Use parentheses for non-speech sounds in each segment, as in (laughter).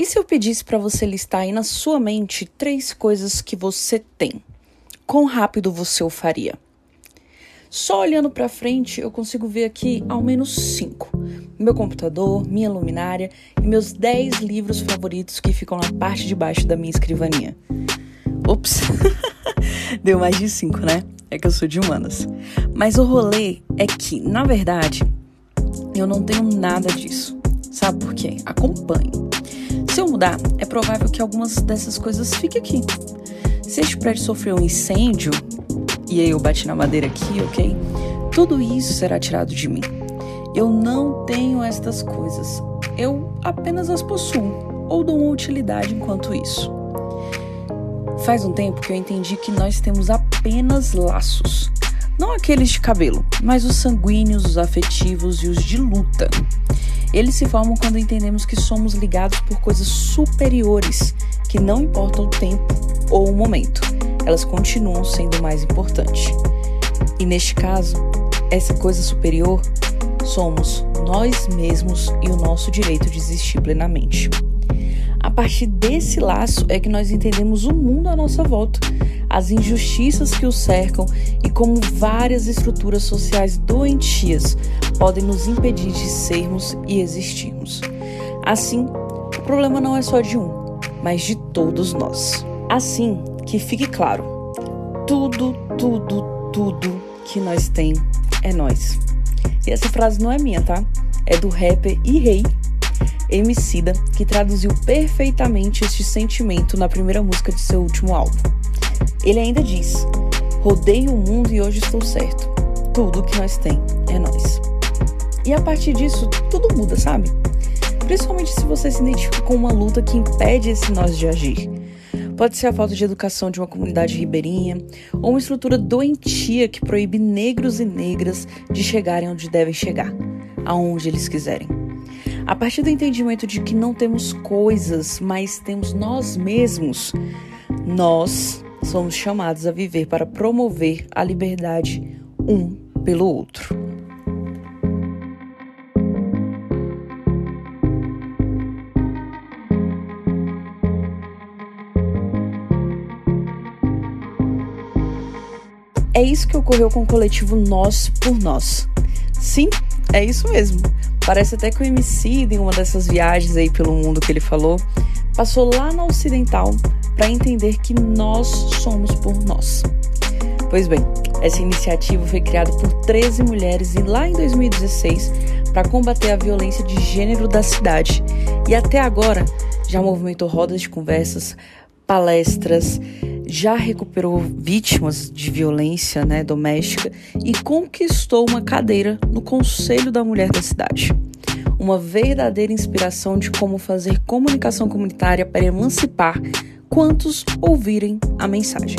E se eu pedisse para você listar aí na sua mente três coisas que você tem? Quão rápido você o faria? Só olhando para frente eu consigo ver aqui ao menos cinco: meu computador, minha luminária e meus dez livros favoritos que ficam na parte de baixo da minha escrivaninha. Ops, (laughs) deu mais de cinco, né? É que eu sou de humanas. Mas o rolê é que, na verdade, eu não tenho nada disso. Sabe por quê? Acompanhe. Se eu mudar, é provável que algumas dessas coisas fiquem aqui. Se este prédio sofreu um incêndio, e aí eu bati na madeira aqui, ok? Tudo isso será tirado de mim. Eu não tenho estas coisas. Eu apenas as possuo ou dou uma utilidade enquanto isso. Faz um tempo que eu entendi que nós temos apenas laços. Não aqueles de cabelo, mas os sanguíneos, os afetivos e os de luta. Eles se formam quando entendemos que somos ligados por coisas superiores, que não importa o tempo ou o momento, elas continuam sendo mais importantes. E neste caso, essa coisa superior somos nós mesmos e o nosso direito de existir plenamente. A partir desse laço é que nós entendemos o mundo à nossa volta, as injustiças que o cercam e como várias estruturas sociais doentias podem nos impedir de sermos e existirmos. Assim, o problema não é só de um, mas de todos nós. Assim, que fique claro: tudo, tudo, tudo que nós tem é nós. E essa frase não é minha, tá? É do rapper e rei Emicida, que traduziu perfeitamente este sentimento na primeira música de seu último álbum. Ele ainda diz: Rodei o mundo e hoje estou certo. Tudo que nós tem é nós. E a partir disso, tudo muda, sabe? Principalmente se você se identifica com uma luta que impede esse nós de agir. Pode ser a falta de educação de uma comunidade ribeirinha, ou uma estrutura doentia que proíbe negros e negras de chegarem onde devem chegar, aonde eles quiserem. A partir do entendimento de que não temos coisas, mas temos nós mesmos, nós somos chamados a viver para promover a liberdade um pelo outro. É isso que ocorreu com o coletivo Nós por Nós. Sim, é isso mesmo. Parece até que o MC, em uma dessas viagens aí pelo mundo que ele falou, passou lá na Ocidental para entender que nós somos por nós. Pois bem, essa iniciativa foi criada por 13 mulheres e lá em 2016 para combater a violência de gênero da cidade. E até agora já movimentou rodas de conversas, palestras, já recuperou vítimas de violência né, doméstica e conquistou uma cadeira no Conselho da Mulher da cidade. Uma verdadeira inspiração de como fazer comunicação comunitária para emancipar quantos ouvirem a mensagem.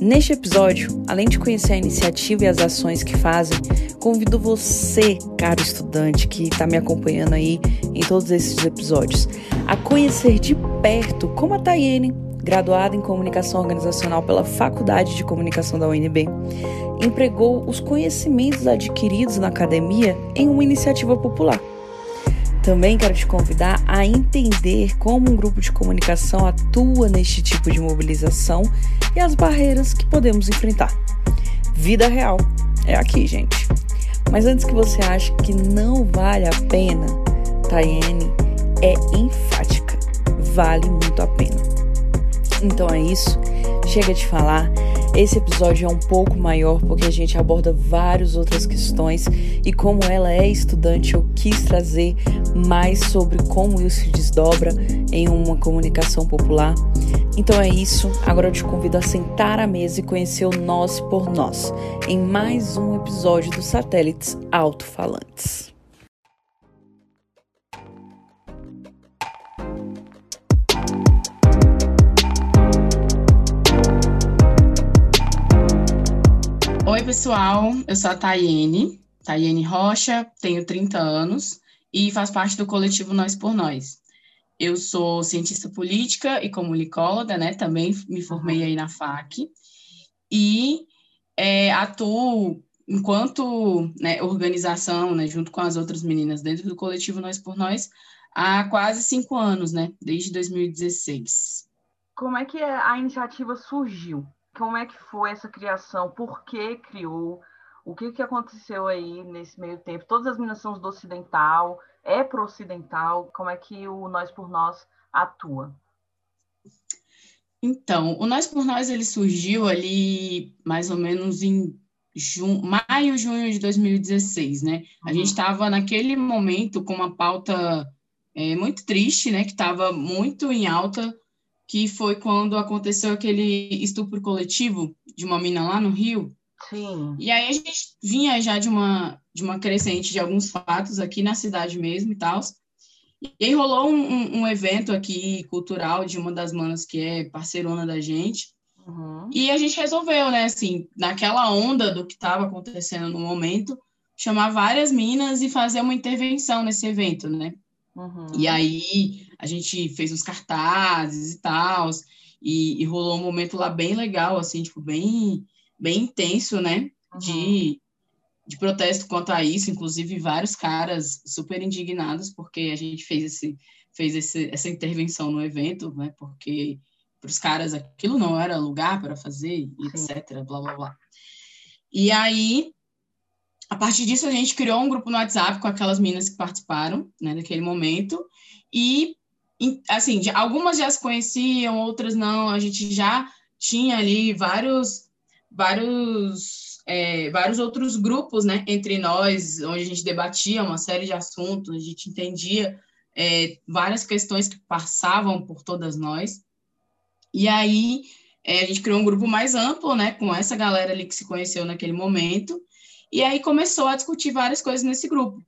Neste episódio, além de conhecer a iniciativa e as ações que fazem, convido você, caro estudante que está me acompanhando aí em todos esses episódios, a conhecer de perto como a Tayene graduada em comunicação organizacional pela Faculdade de Comunicação da UNB, empregou os conhecimentos adquiridos na academia em uma iniciativa popular. Também quero te convidar a entender como um grupo de comunicação atua neste tipo de mobilização e as barreiras que podemos enfrentar. Vida real é aqui, gente. Mas antes que você ache que não vale a pena, Tayene é enfática. Vale muito a pena. Então é isso. Chega de falar. Esse episódio é um pouco maior porque a gente aborda várias outras questões e como ela é estudante, eu quis trazer mais sobre como isso se desdobra em uma comunicação popular. Então é isso. Agora eu te convido a sentar à mesa e conhecer o Nós por Nós em mais um episódio dos Satélites Alto-Falantes. Oi, pessoal. Eu sou a Tayene, Tayene Rocha, tenho 30 anos e faço parte do coletivo Nós por Nós. Eu sou cientista política e comunicóloga, né? Também me formei aí na FAC e é, atuo enquanto né, organização, né, junto com as outras meninas dentro do coletivo Nós por Nós, há quase cinco anos, né? Desde 2016. Como é que a iniciativa surgiu? Como é que foi essa criação? Por que criou? O que, que aconteceu aí nesse meio tempo? Todas as minas são do ocidental, é pro ocidental. Como é que o Nós por Nós atua? Então, o Nós por Nós ele surgiu ali mais ou menos em junho, maio, junho de 2016, né? A uhum. gente estava naquele momento com uma pauta é, muito triste, né? Que estava muito em alta, que foi quando aconteceu aquele estupro coletivo de uma mina lá no Rio. Sim. E aí a gente vinha já de uma, de uma crescente de alguns fatos aqui na cidade mesmo e tal. E aí rolou um, um, evento aqui cultural de uma das manas que é parceirona da gente. Uhum. E a gente resolveu, né, assim, naquela onda do que estava acontecendo no momento, chamar várias minas e fazer uma intervenção nesse evento, né? Uhum. E aí a gente fez uns cartazes e tal, e, e, rolou um momento lá bem legal, assim, tipo, bem, bem intenso, né? Uhum. De, de protesto quanto a isso, inclusive vários caras super indignados porque a gente fez, esse, fez esse, essa intervenção no evento, né? Porque para os caras aquilo não era lugar para fazer, etc, blá, blá, blá. E aí, a partir disso, a gente criou um grupo no WhatsApp com aquelas meninas que participaram, né, naquele momento, e, assim, algumas já se conheciam, outras não, a gente já tinha ali vários, vários, é, vários outros grupos, né, entre nós, onde a gente debatia uma série de assuntos, a gente entendia é, várias questões que passavam por todas nós, e aí é, a gente criou um grupo mais amplo, né, com essa galera ali que se conheceu naquele momento, e aí começou a discutir várias coisas nesse grupo.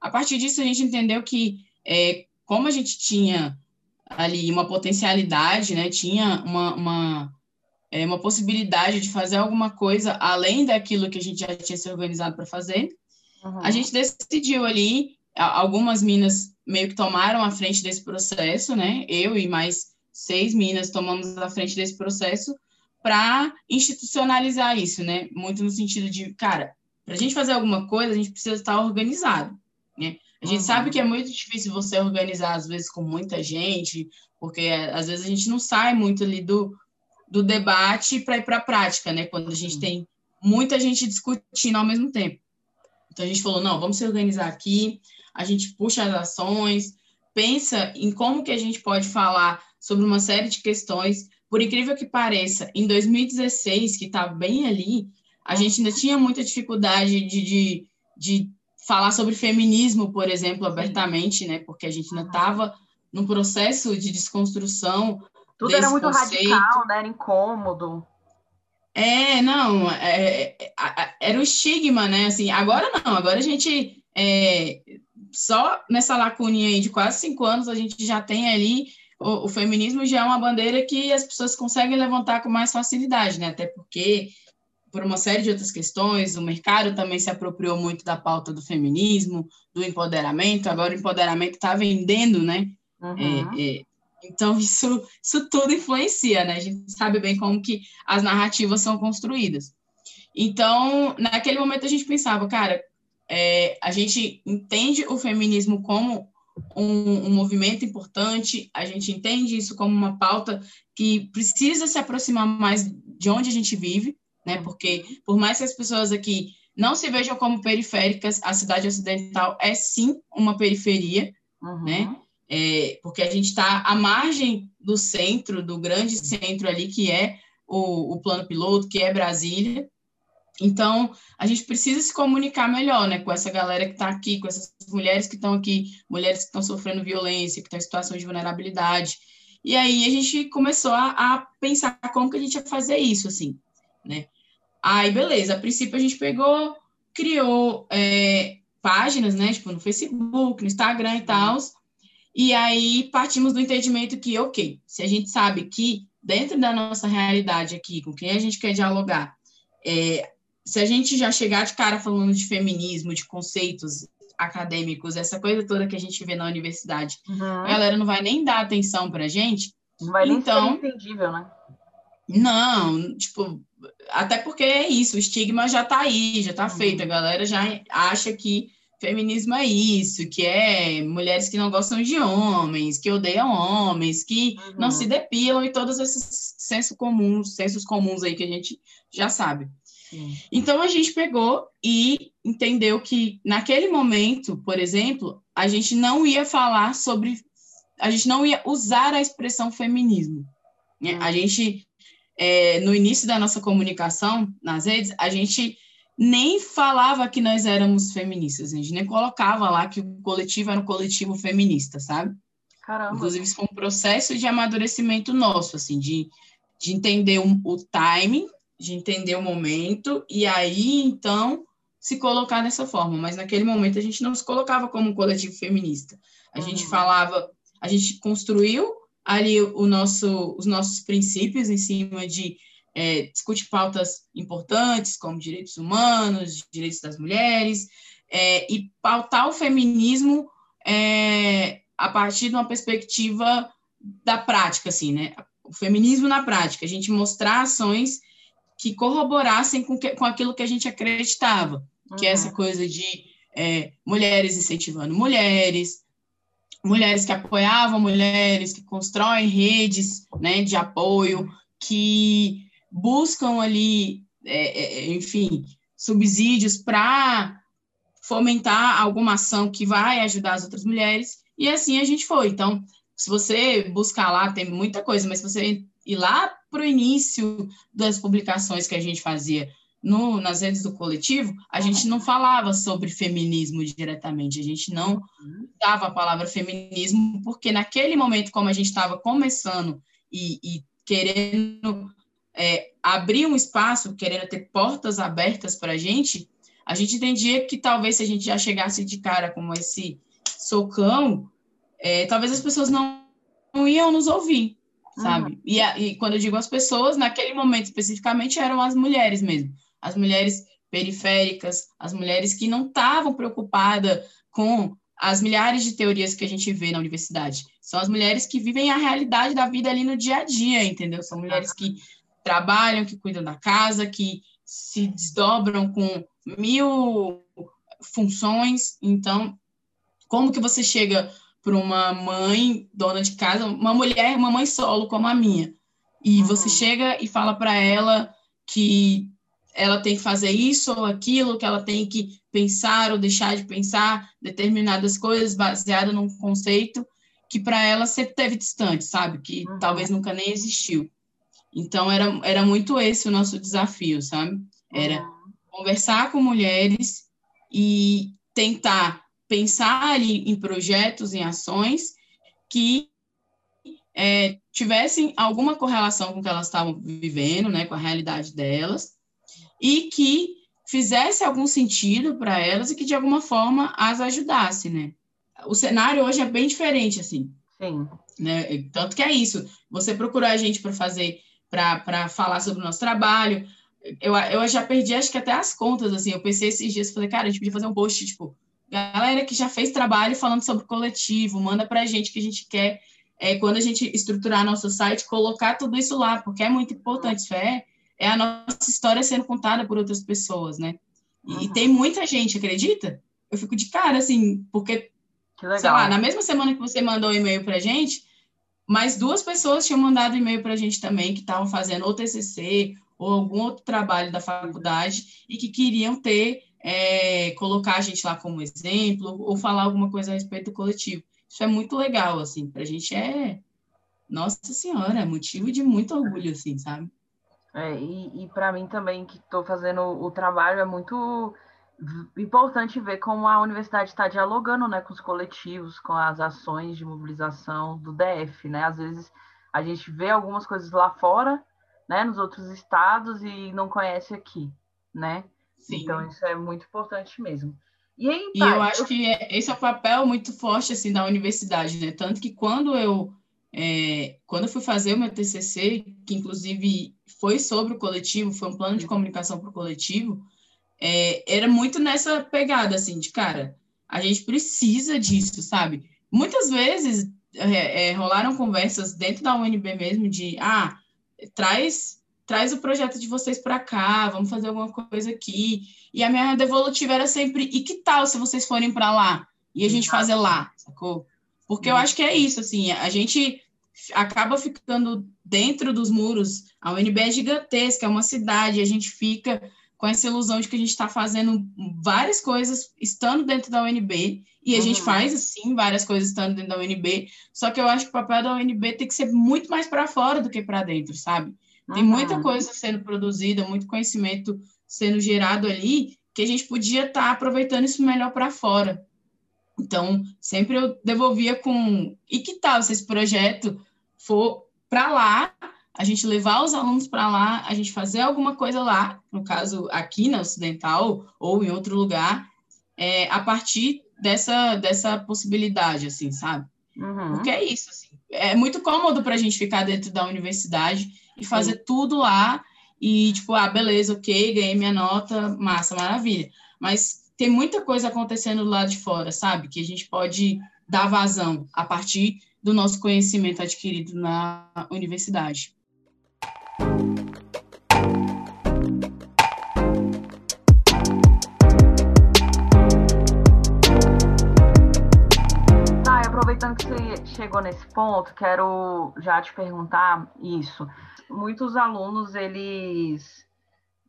A partir disso, a gente entendeu que, é, como a gente tinha ali uma potencialidade, né, tinha uma, uma, é, uma possibilidade de fazer alguma coisa além daquilo que a gente já tinha se organizado para fazer, uhum. a gente decidiu ali, algumas minas meio que tomaram a frente desse processo, né, eu e mais seis Minas tomamos a frente desse processo para institucionalizar isso, né? Muito no sentido de, cara, para a gente fazer alguma coisa, a gente precisa estar organizado, né? A gente uhum. sabe que é muito difícil você organizar, às vezes, com muita gente, porque às vezes a gente não sai muito ali do, do debate para ir para a prática, né? Quando a gente uhum. tem muita gente discutindo ao mesmo tempo. Então a gente falou, não, vamos se organizar aqui, a gente puxa as ações, pensa em como que a gente pode falar sobre uma série de questões. Por incrível que pareça, em 2016, que está bem ali, a gente ainda tinha muita dificuldade de, de, de falar sobre feminismo, por exemplo, abertamente, né? Porque a gente ainda estava num processo de desconstrução. Tudo era muito conceito. radical, né? Era incômodo. É, não, é, é, era o estigma, né? Assim, agora não, agora a gente é, só nessa lacuninha aí de quase cinco anos a gente já tem ali o, o, feminismo já é uma bandeira que as pessoas conseguem levantar com mais facilidade, né? Até porque, por uma série de outras questões, o mercado também se apropriou muito da pauta do feminismo, do empoderamento. Agora o empoderamento está vendendo, né? Uhum. É, é, então, isso, isso tudo influencia, né? A gente sabe bem como que as narrativas são construídas. Então, naquele momento a gente pensava, cara, é, a gente entende o feminismo como um, um, movimento importante, a gente entende isso como uma pauta que precisa se aproximar mais de onde a gente vive, né? Porque por mais que as pessoas aqui não se vejam como periféricas, a cidade ocidental é sim uma periferia, uhum. né? É, porque a gente está à margem do centro, do grande centro ali, que é o, o plano piloto, que é Brasília, então, a gente precisa se comunicar melhor, né, com essa galera que está aqui, com essas mulheres que estão aqui, mulheres que estão sofrendo violência, que estão em situação de vulnerabilidade. E aí a gente começou a, a, pensar como que a gente ia fazer isso, assim, né? Aí, beleza, a princípio a gente pegou, criou é, páginas, né, tipo, no Facebook, no Instagram e tal, e aí partimos do entendimento que, ok, se a gente sabe que dentro da nossa realidade aqui, com quem a gente quer dialogar, é, se a gente já chegar de cara falando de feminismo, de conceitos acadêmicos, essa coisa toda que a gente vê na universidade, uhum. a galera não vai nem dar atenção pra gente. Não vai então, nem ser entendível, né? Não, tipo, até porque é isso, o estigma já tá aí, já tá uhum. feito, a galera já acha que feminismo é isso, que é mulheres que não gostam de homens, que odeiam homens, que uhum. não se depilam e todos esses sensos comuns, sensos comuns aí que a gente já sabe. Sim. Então a gente pegou e entendeu que naquele momento, por exemplo, a gente não ia falar sobre, a gente não ia usar a expressão feminismo. Né? Uhum. A gente, é, no início da nossa comunicação nas redes, a gente nem falava que nós éramos feministas, a gente nem colocava lá que o coletivo era um coletivo feminista, sabe? Caramba. Inclusive, isso foi um processo de amadurecimento nosso, assim, de, de entender o, o timing, de entender o momento, e aí, então, se colocar dessa forma. Mas naquele momento a gente não se colocava como um coletivo feminista. A uhum. gente falava, a gente construiu ali o nosso, os nossos princípios em cima de é, discute pautas importantes como direitos humanos, direitos das mulheres, é, e pautar o feminismo é, a partir de uma perspectiva da prática, assim, né? O feminismo na prática, a gente mostrar ações que corroborassem com, que, com aquilo que a gente acreditava, uhum. que é essa uhum. coisa de é, mulheres incentivando mulheres, mulheres que apoiavam mulheres, que constroem redes né, de apoio, que buscam ali, é, é, enfim, subsídios para fomentar alguma ação que vai ajudar as outras mulheres, e assim a gente foi. Então, se você buscar lá, tem muita coisa, mas se você ir lá para o início das publicações que a gente fazia no, nas redes do coletivo, a gente não falava sobre feminismo diretamente, a gente não dava a palavra feminismo, porque naquele momento, como a gente estava começando e, e querendo é, abrir um espaço, querendo ter portas abertas para a gente, a gente entendia que talvez se a gente já chegasse de cara como esse socão, é, talvez as pessoas não, não, iam nos ouvir, sabe? Uhum. E, e quando eu digo as pessoas, naquele momento especificamente eram as mulheres mesmo, as mulheres periféricas, as mulheres que não estavam preocupadas com as milhares de teorias que a gente vê na universidade. São as mulheres que vivem a realidade da vida ali no dia a dia, entendeu? São mulheres que trabalham, que cuidam da casa, que se desdobram com mil funções. Então, como que você chega para uma mãe dona de casa, uma mulher, uma mãe solo como a minha, e uhum. você chega e fala para ela que ela tem que fazer isso ou aquilo, que ela tem que pensar ou deixar de pensar determinadas coisas baseado num conceito que para ela sempre teve distante, sabe? Que uhum. talvez nunca nem existiu. Então, era, era muito esse o nosso desafio, sabe? Era uhum. conversar com mulheres e tentar pensar ali em projetos, em ações que é, tivessem alguma correlação com o que elas estavam vivendo, né, com a realidade delas, e que fizesse algum sentido para elas e que de alguma forma as ajudasse, né? O cenário hoje é bem diferente, assim. Sim. Né? Tanto que é isso. Você procurou a gente para fazer para falar sobre o nosso trabalho. Eu, eu já perdi, acho que até as contas, assim. Eu pensei esses dias, falei, cara, a gente podia fazer um post, tipo, galera que já fez trabalho falando sobre coletivo, manda para a gente que a gente quer, é, quando a gente estruturar nosso site, colocar tudo isso lá, porque é muito importante. Isso é, é a nossa história sendo contada por outras pessoas, né? E, uhum. tem muita gente, acredita? Eu fico de cara, assim, porque, sei lá, na mesma semana que você mandou o um e-mail para a gente, mas duas pessoas tinham mandado e-mail para a gente também, que estavam fazendo ou TCC ou algum outro trabalho da faculdade e que queriam ter, é, colocar a gente lá como exemplo ou falar alguma coisa a respeito do coletivo. Isso é muito legal, assim, para a gente é, nossa senhora, é motivo de muito orgulho, assim, sabe? É, e, e para mim também, que estou fazendo o trabalho, é muito importante ver como a universidade está dialogando né, com os coletivos, com as ações de mobilização do DF. Né? Às vezes a gente vê algumas coisas lá fora, né, nos outros estados, e não conhece aqui. Né? Sim. Então isso é muito importante mesmo. E, aí, e eu acho que é, esse é o papel muito forte assim da universidade, né? Tanto que quando eu é, quando eu fui fazer o meu TCC, que inclusive foi sobre o coletivo, foi um plano de comunicação para o coletivo, é, era muito nessa pegada, assim, de cara, a gente precisa disso, sabe? Muitas vezes é, é, rolaram conversas dentro da UNB mesmo de, ah, traz traz o projeto de vocês para cá, vamos fazer alguma coisa aqui. E a minha devolutiva era sempre, e que tal se vocês forem para lá? E a gente fazer lá, sacou? Porque eu acho que é isso, assim, a gente acaba ficando dentro dos muros. A UNB é gigantesca, é uma cidade, a gente fica com essa ilusão de que a gente está fazendo várias coisas estando dentro da UNB, e a uhum. gente faz, sim, várias coisas estando dentro da UNB, só que eu acho que o papel da UNB tem que ser muito mais para fora do que para dentro, sabe? Tem uhum. muita coisa sendo produzida, muito conhecimento sendo gerado ali, que a gente podia estar tá aproveitando isso melhor para fora. Então, sempre eu devolvia com. E que tal se esse projeto for para lá, a gente levar os alunos para lá, a gente fazer alguma coisa lá, no caso aqui na Ocidental ou em outro lugar, é, a partir dessa, dessa possibilidade, assim, sabe? Uhum. Porque é isso, assim. É muito cômodo para a gente ficar dentro da universidade e fazer Sim. tudo lá e, tipo, ah, beleza, ok, ganhei minha nota, massa, maravilha. Mas tem muita coisa acontecendo do lado de fora, sabe? Que a gente pode dar vazão a partir do nosso conhecimento adquirido na universidade. Tá, aproveitando que você chegou nesse ponto, quero já te perguntar isso. Muitos alunos, eles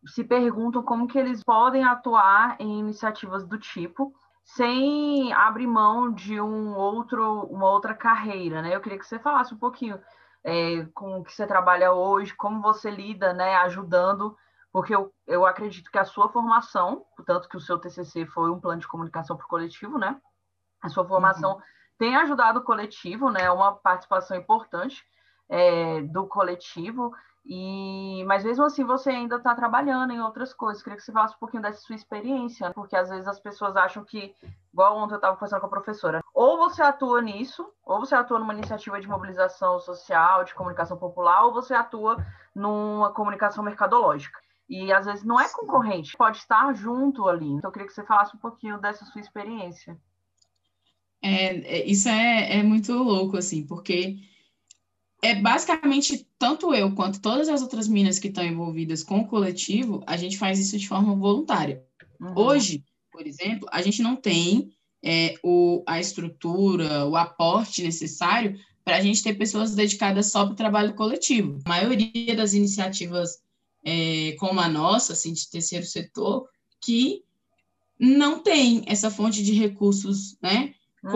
se perguntam como que eles podem atuar em iniciativas do tipo sem abrir mão de um outro, uma outra carreira, né? Eu queria que você falasse um pouquinho é, com o que você trabalha hoje, como você lida, né, ajudando, porque eu, eu acredito que a sua formação, portanto que o seu TCC foi um plano de comunicação para o coletivo, né? A sua formação uhum. tem ajudado o coletivo, né? Uma participação importante é, do coletivo. E, mas mesmo assim você ainda está trabalhando em outras coisas. Queria que você falasse um pouquinho dessa sua experiência, porque às vezes as pessoas acham que, igual ontem eu estava conversando com a professora, ou você atua nisso, ou você atua numa iniciativa de mobilização social, de comunicação popular, ou você atua numa comunicação mercadológica. E às vezes não é concorrente, pode estar junto ali. Então eu queria que você falasse um pouquinho dessa sua experiência. É, é isso é, é muito louco, assim, porque é basicamente tanto eu quanto todas as outras minas que estão envolvidas com o coletivo, a gente faz isso de forma voluntária. Uhum. Hoje, por exemplo, a gente não tem é, o, a estrutura, o aporte necessário para a gente ter pessoas dedicadas só para o trabalho coletivo. A maioria das iniciativas é, como a nossa, assim, de terceiro setor, que não tem essa fonte de recursos né, uhum.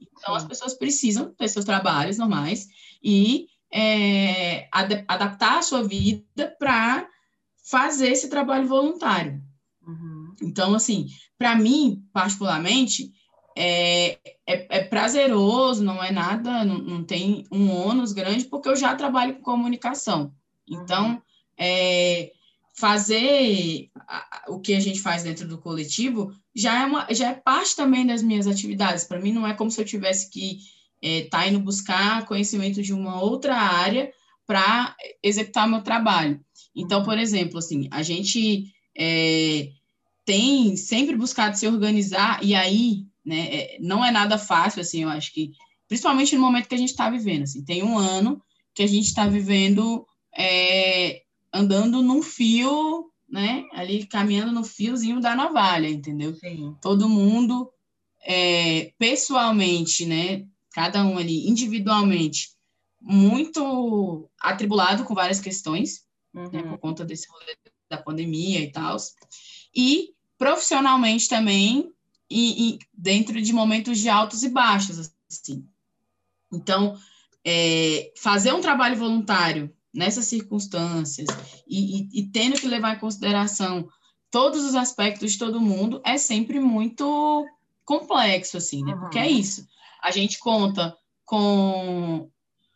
Então, as pessoas precisam ter seus trabalhos normais e é, ad adaptar a sua vida para fazer esse trabalho voluntário. Uhum. Então, assim, para mim, particularmente, é, é, é, prazeroso, não é nada, não, não, tem um ônus grande, porque eu já trabalho com comunicação. Então, uhum. é, fazer o que a gente faz dentro do coletivo já é, uma, já é parte também das minhas atividades. Para mim, não é como se eu tivesse que está é, indo buscar conhecimento de uma outra área para executar meu trabalho. Então, por exemplo, assim, a gente é, tem sempre buscado se organizar, e aí, né, é, não é nada fácil, assim, eu acho que, principalmente no momento que a gente está vivendo, assim, tem um ano que a gente está vivendo é, andando num fio, né, ali caminhando no fiozinho da navalha, entendeu? Sim. Todo mundo, é, pessoalmente, né, cada um ali individualmente, muito atribulado com várias questões, uhum. né, por conta desse rolê da pandemia e tal. E profissionalmente também, e, e, dentro de momentos de altos e baixos, assim. Então, é, fazer um trabalho voluntário nessas circunstâncias e, e, e, tendo que levar em consideração todos os aspectos de todo mundo é sempre muito complexo, assim, né? Uhum. Porque é isso a gente conta com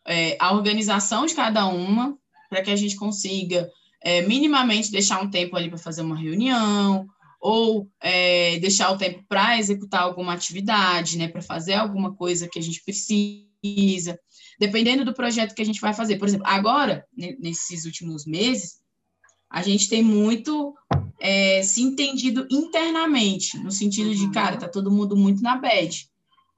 é, a organização de cada uma, para que a gente consiga é, minimamente deixar um tempo ali para fazer uma reunião, ou é, deixar o tempo para executar alguma atividade, né, para fazer alguma coisa que a gente precisa, dependendo do projeto que a gente vai fazer. Por exemplo, agora, nesses últimos meses, a gente tem muito é, se entendido internamente, no sentido de, cara, tá todo mundo muito na bad.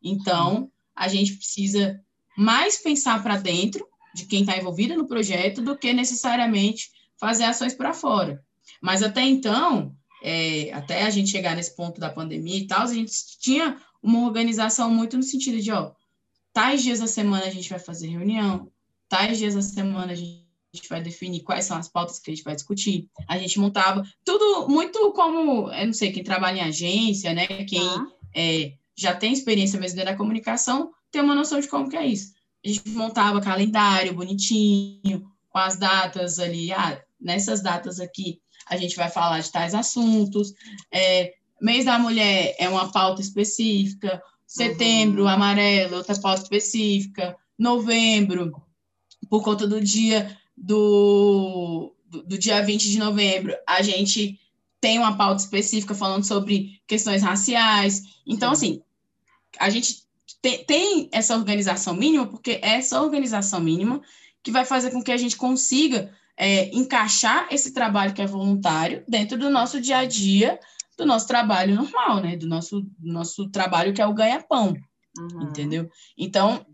Então, a gente precisa mais pensar para dentro, de quem está envolvido no projeto do que necessariamente fazer ações para fora. Mas até então, é, até a gente chegar nesse ponto da pandemia e tal, a gente tinha uma organização muito no sentido de, ó, tais dias da semana a gente vai fazer reunião, tais dias da semana a gente vai definir quais são as pautas que a gente vai discutir. A gente montava tudo muito como, eu não sei, quem trabalha em agência, né? Quem uhum. é, já tem experiência mesmo da comunicação, tem uma noção de como que é isso. A gente montava calendário bonitinho, com as datas ali, ah, nessas datas aqui a gente vai falar de tais assuntos. É, mês da mulher é uma pauta específica, setembro, amarelo, outra pauta específica, novembro, por conta do dia do, do, do dia 20 de novembro, a gente tem uma pauta específica falando sobre questões raciais. Então, assim, a gente tem, tem essa organização mínima, porque é essa organização mínima que vai fazer com que a gente consiga é, encaixar esse trabalho que é voluntário dentro do nosso dia a dia, do nosso trabalho normal, né? Do nosso, do nosso trabalho que é o ganha-pão, uhum. entendeu? Então,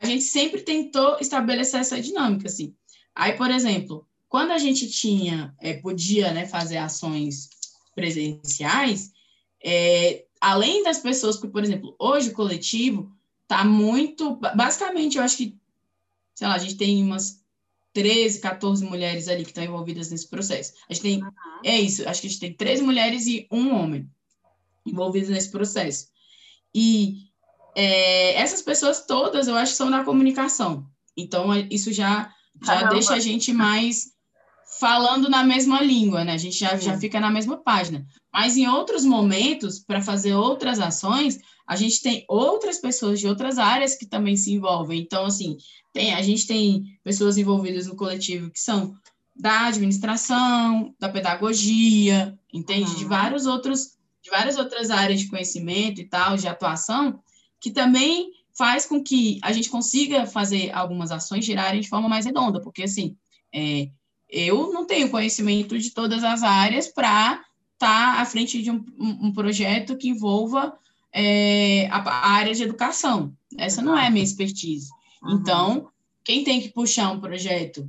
a gente sempre tentou estabelecer essa dinâmica, assim. Aí, por exemplo, quando a gente tinha, é, podia né, fazer ações presenciais, é, além das pessoas, porque, por exemplo, hoje o coletivo está muito. Basicamente, eu acho que, sei lá, a gente tem umas 13, 14 mulheres ali que estão envolvidas nesse processo. A gente tem. Uhum. É isso, acho que a gente tem três mulheres e um homem envolvidos nesse processo. E é, essas pessoas todas, eu acho que são da comunicação. Então, isso já já Caramba. deixa a gente mais falando na mesma língua, né? A gente já, já fica na mesma página. Mas em outros momentos, para fazer outras ações, a gente tem outras pessoas de outras áreas que também se envolvem. Então, assim, tem, a gente tem pessoas envolvidas no coletivo que são da administração, da pedagogia, entende? Uhum. De vários outros, de várias outras áreas de conhecimento e tal, de atuação, que também faz com que a gente consiga fazer algumas ações girarem de forma mais redonda, porque assim, é, eu não tenho conhecimento de todas as áreas para estar tá à frente de um, um, projeto que envolva é, a, a, área de educação. Essa não é a minha expertise. Uhum. Então, quem tem que puxar um projeto,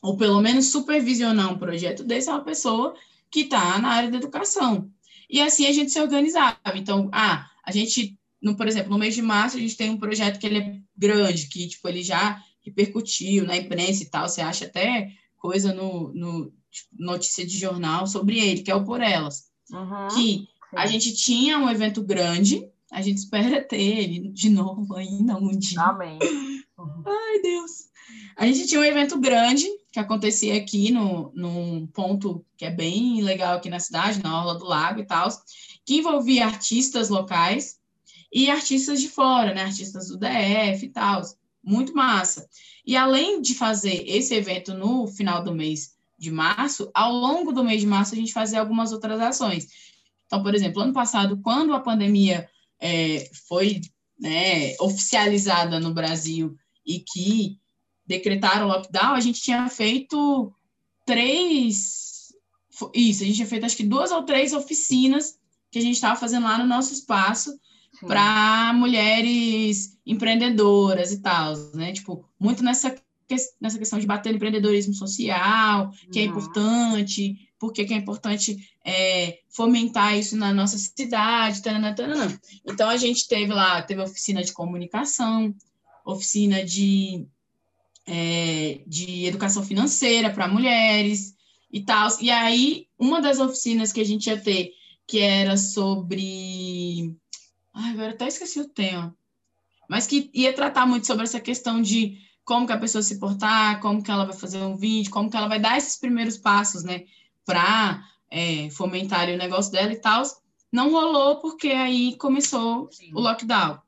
ou pelo menos supervisionar um projeto desse, é uma pessoa que está na área da educação. E assim a gente se organizava. Então, ah, a gente no, por exemplo, no mês de março, a gente tem um projeto que ele é grande, que tipo, ele já repercutiu na imprensa e tal. Você acha até coisa no, no tipo, notícia de jornal sobre ele, que é o Por Elas. Uhum, que a gente tinha um evento grande, a gente espera ter ele de novo ainda um dia. Amém. Uhum. (laughs) Ai, Deus. A gente tinha um evento grande que acontecia aqui no, num ponto que é bem legal aqui na cidade, na Orla do Lago e tal, que envolvia artistas locais e artistas de fora, né? Artistas do DF e tal. Muito massa. E além de fazer esse evento no final do mês de março, ao longo do mês de março a gente fazia algumas outras ações. Então, por exemplo, ano passado, quando a pandemia é, foi né, oficializada no Brasil e que decretaram o lockdown, a gente tinha feito três. Isso, a gente tinha feito acho que duas ou três oficinas que a gente estava fazendo lá no nosso espaço para mulheres empreendedoras e tal, né? Tipo, muito nessa, nessa questão de bater no empreendedorismo social, que é uhum. importante, porque que é importante é, fomentar isso na nossa cidade, tanana, tanana. Então, a gente teve lá, teve oficina de comunicação, oficina de, é, de educação financeira para mulheres e tal. E aí, uma das oficinas que a gente ia ter, que era sobre Ai, agora até esqueci o tema. Mas que ia tratar muito sobre essa questão de como que a pessoa se portar, como que ela vai fazer um vídeo, como que ela vai dar esses primeiros passos, né? Para é, fomentar o negócio dela e tal. Não rolou porque aí começou Sim. o lockdown.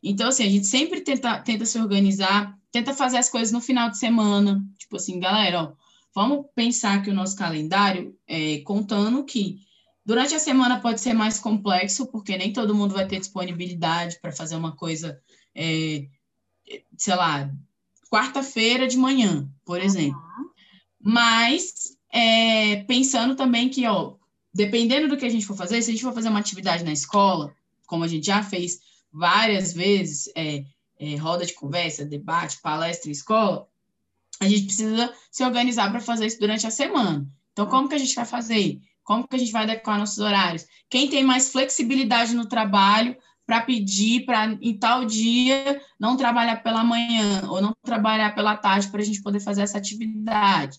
Então, assim, a gente sempre tenta, tenta se organizar, tenta fazer as coisas no final de semana. Tipo assim, galera, ó, vamos pensar que o nosso calendário, é, contando que Durante a semana pode ser mais complexo, porque nem todo mundo vai ter disponibilidade para fazer uma coisa, é, sei lá, quarta-feira de manhã, por exemplo. Uhum. Mas é, pensando também que, ó, dependendo do que a gente for fazer, se a gente for fazer uma atividade na escola, como a gente já fez várias vezes, é, é, roda de conversa, debate, palestra em escola, a gente precisa se organizar para fazer isso durante a semana. Então, como que a gente vai fazer? Como que a gente vai adequar nossos horários? Quem tem mais flexibilidade no trabalho para pedir para em tal dia não trabalhar pela manhã ou não trabalhar pela tarde para a gente poder fazer essa atividade.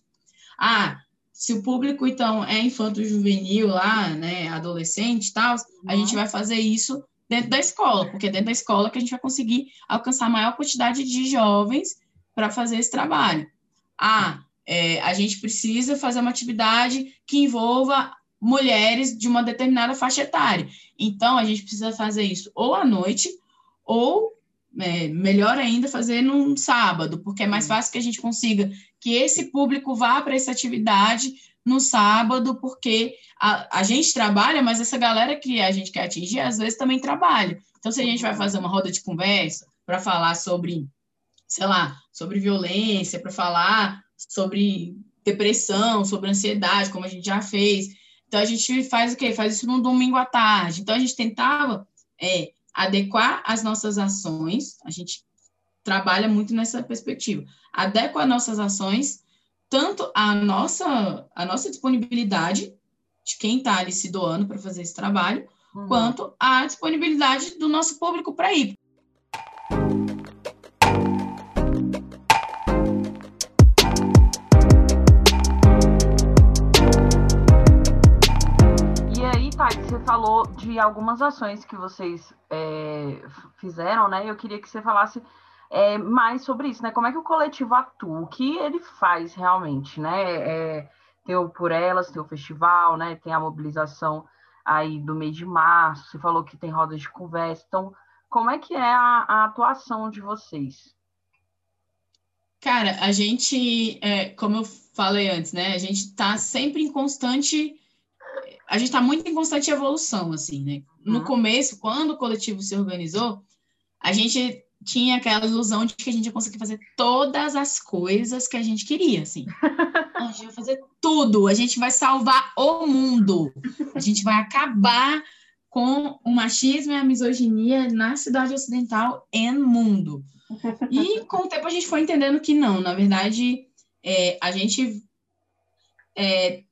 Ah, se o público então é infanto-juvenil lá, né, adolescente e tal, uhum. a gente vai fazer isso dentro da escola, porque é dentro da escola que a gente vai conseguir alcançar a maior quantidade de jovens para fazer esse trabalho. Ah, é, a gente precisa fazer uma atividade que envolva mulheres de uma determinada faixa etária. Então, a gente precisa fazer isso ou à noite, ou, é, melhor ainda, fazer num sábado, porque é mais fácil que a gente consiga que esse público vá para essa atividade no sábado, porque a, a gente trabalha, mas essa galera que a gente quer atingir, às vezes também trabalha. Então, se a gente vai fazer uma roda de conversa para falar sobre, sei lá, sobre violência, para falar sobre depressão, sobre ansiedade, como a gente já fez. Então a gente faz o quê? Faz isso no domingo à tarde. Então a gente tentava é, adequar as nossas ações, a gente trabalha muito nessa perspectiva. Adequar nossas ações, tanto a nossa, a nossa disponibilidade de quem está ali se doando para fazer esse trabalho, uhum. quanto a disponibilidade do nosso público para ir. Falou de algumas ações que vocês é, fizeram, né? Eu queria que você falasse é, mais sobre isso, né? Como é que o coletivo atua, o que ele faz realmente, né? É, tem o Por Elas, tem o festival, né? Tem a mobilização aí do mês de março, você falou que tem rodas de conversa. Então, como é que é a, a atuação de vocês? Cara, a gente, é, como eu falei antes, né? A gente está sempre em constante a gente está muito em constante evolução, assim, né? No uhum. começo, quando o coletivo se organizou, a gente tinha aquela ilusão de que a gente ia conseguir fazer todas as coisas que a gente queria, assim. (laughs) a gente vai fazer tudo, a gente vai salvar o mundo, a gente vai acabar com o machismo e a misoginia na cidade ocidental e no mundo. E com o tempo a gente foi entendendo que não, na verdade, é, a gente é,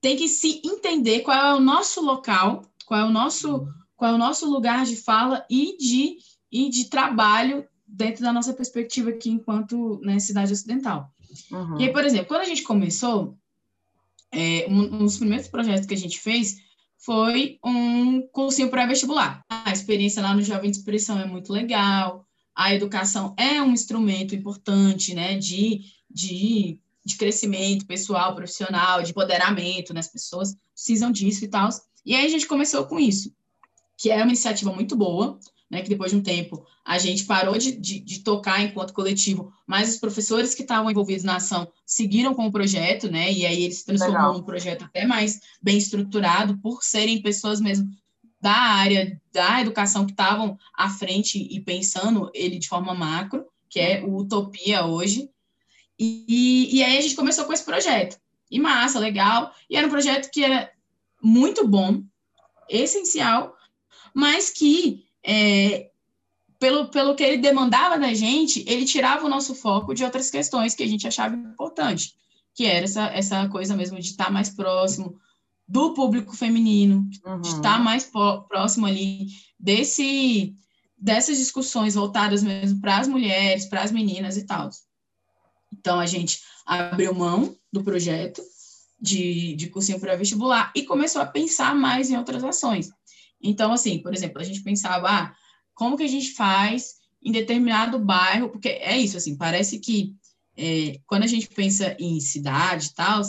tem que se entender qual é o nosso local, qual é o nosso, qual é o nosso lugar de fala e de, e de trabalho dentro da nossa perspectiva aqui enquanto né, cidade ocidental. Uhum. E aí, por exemplo, quando a gente começou, é, um, um, dos primeiros projetos que a gente fez foi um cursinho pré-vestibular. A experiência lá no Jovem de Expressão é muito legal, a educação é um instrumento importante, né, de, de de crescimento pessoal, profissional, de empoderamento, né? As pessoas precisam disso e tal. E aí a gente começou com isso, que é uma iniciativa muito boa, né? Que depois de um tempo a gente parou de, de, de tocar enquanto coletivo, mas os professores que estavam envolvidos na ação seguiram com o projeto, né? E aí ele se transformou Legal. num projeto até mais bem estruturado, por serem pessoas mesmo da área da educação que estavam à frente e pensando ele de forma macro, que é o Utopia hoje, e, e aí a gente começou com esse projeto. E massa, legal. E era um projeto que era muito bom, essencial, mas que, é, pelo, pelo que ele demandava da gente, ele tirava o nosso foco de outras questões que a gente achava importante, que era essa, essa coisa mesmo de estar mais próximo do público feminino, uhum. de estar mais próximo ali desse dessas discussões voltadas mesmo para as mulheres, para as meninas e tal. Então, a gente abriu mão do projeto de, de cursinho pré-vestibular e começou a pensar mais em outras ações. Então, assim, por exemplo, a gente pensava, ah, como que a gente faz em determinado bairro, porque é isso, assim, parece que é, quando a gente pensa em cidade e tal,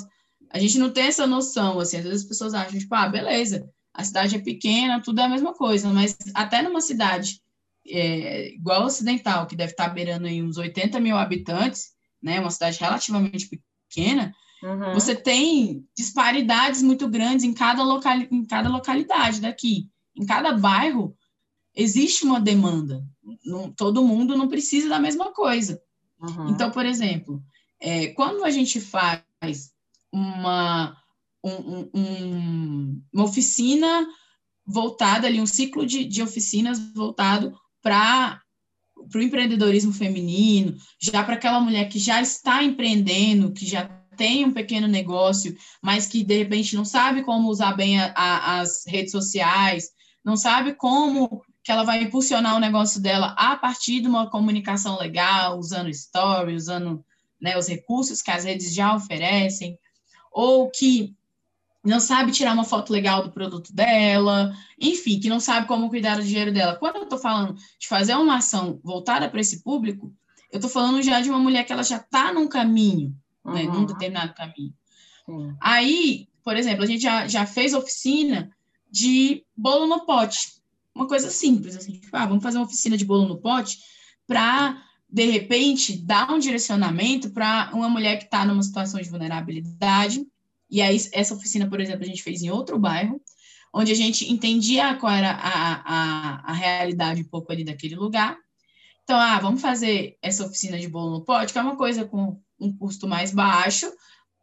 a gente não tem essa noção, assim, às vezes as pessoas acham, tipo, ah, beleza, a cidade é pequena, tudo é a mesma coisa, mas até numa cidade é, igual a Ocidental, que deve estar beirando aí uns 80 mil habitantes, né, uma cidade relativamente pequena, uhum. você tem disparidades muito grandes em cada, local, em cada localidade daqui. Em cada bairro existe uma demanda. Não, todo mundo não precisa da mesma coisa. Uhum. Então, por exemplo, é, quando a gente faz uma, um, um, uma oficina voltada ali, um ciclo de, de oficinas voltado para para o empreendedorismo feminino, já para aquela mulher que já está empreendendo, que já tem um pequeno negócio, mas que de repente não sabe como usar bem a, a, as redes sociais, não sabe como que ela vai impulsionar o negócio dela a partir de uma comunicação legal, usando story, usando né, os recursos que as redes já oferecem, ou que não sabe tirar uma foto legal do produto dela, enfim, que não sabe como cuidar do dinheiro dela. Quando eu estou falando de fazer uma ação voltada para esse público, eu estou falando já de uma mulher que ela já está num caminho, uhum. né, num uhum. determinado caminho. Uhum. Aí, por exemplo, a gente já, já fez oficina de bolo no pote. Uma coisa simples, assim, tipo, ah, vamos fazer uma oficina de bolo no pote para, de repente, dar um direcionamento para uma mulher que está numa situação de vulnerabilidade, e aí, essa oficina, por exemplo, a gente fez em outro bairro, onde a gente entendia qual era a, a, a realidade um pouco ali daquele lugar. Então, ah, vamos fazer essa oficina de bolo no pote, que é uma coisa com um custo mais baixo,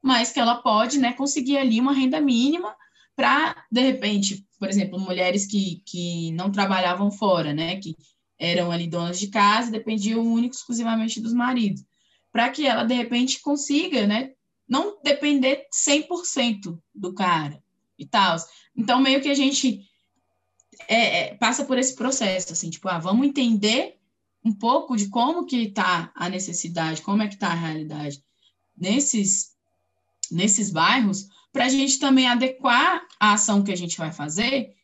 mas que ela pode né, conseguir ali uma renda mínima para, de repente, por exemplo, mulheres que, que não trabalhavam fora, né, que eram ali donas de casa, dependiam único exclusivamente dos maridos, para que ela, de repente, consiga né, não depender 100% do cara e tal. Então, meio que a gente é, é, passa por esse processo, assim, tipo, ah, vamos entender um pouco de como que está a necessidade, como é que está a realidade nesses, nesses bairros, para a gente também adequar a ação que a gente vai fazer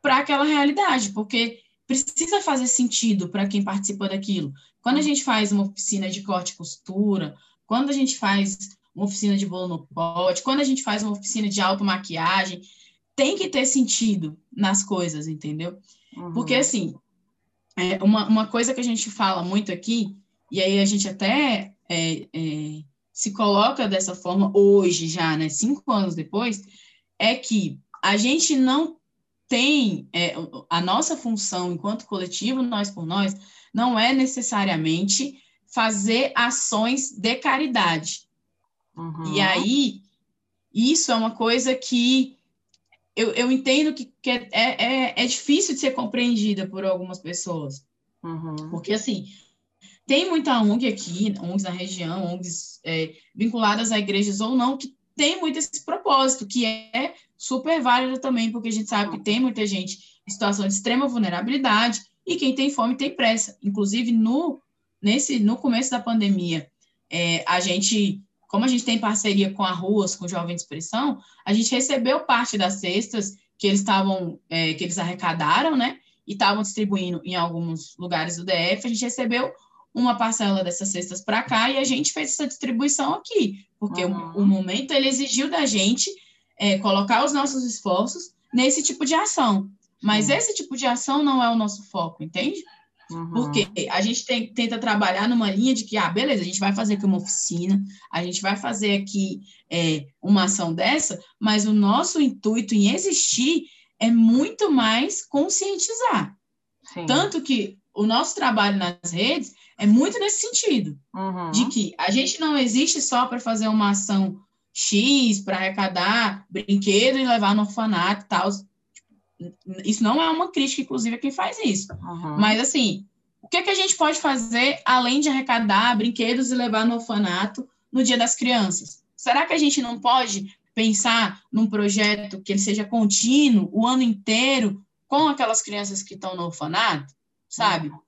para aquela realidade, porque precisa fazer sentido para quem participa daquilo. Quando a gente faz uma oficina de corte e costura, quando a gente faz uma oficina de bolo no pote, quando a gente faz uma oficina de automaquiagem, tem que ter sentido nas coisas, entendeu? Uhum. Porque, assim, é uma, uma coisa que a gente fala muito aqui, e aí a gente até é, é, se coloca dessa forma hoje já, né, cinco anos depois, é que a gente não tem é, a nossa função enquanto coletivo, nós por nós, não é necessariamente fazer ações de caridade. Uhum. E aí, isso é uma coisa que eu, eu entendo que, que é, é, é difícil de ser compreendida por algumas pessoas. Uhum. Porque, assim, tem muita ONG aqui, ONGs na região, ONGs é, vinculadas a igrejas ou não, que tem muito esse propósito, que é super válido também, porque a gente sabe que tem muita gente em situação de extrema vulnerabilidade e quem tem fome tem pressa. Inclusive, no, nesse, no começo da pandemia, é, a gente como a gente tem parceria com a Ruas, com o Jovem de Expressão, a gente recebeu parte das cestas que eles estavam, é, que eles arrecadaram, né? E estavam distribuindo em alguns lugares do DF. A gente recebeu uma parcela dessas cestas para cá e a gente fez essa distribuição aqui, porque uhum. o, o, momento ele exigiu da gente é, colocar os nossos esforços nesse tipo de ação. Mas uhum. esse tipo de ação não é o nosso foco, entende? Uhum. Porque a gente tem, tenta trabalhar numa linha de que, ah, beleza, a gente vai fazer aqui uma oficina, a gente vai fazer aqui é, uma ação dessa, mas o nosso intuito em existir é muito mais conscientizar. Sim. Tanto que o nosso trabalho nas redes é muito nesse sentido, uhum. de que a gente não existe só para fazer uma ação X, para arrecadar brinquedo e levar no orfanato e tal isso não é uma crítica, inclusive, a quem faz isso. Uhum. Mas, assim, o que, é que a gente pode fazer além de arrecadar brinquedos e levar no orfanato no Dia das Crianças? Será que a gente não pode pensar num projeto que ele seja contínuo o ano inteiro com aquelas crianças que estão no orfanato? Sabe? Uhum.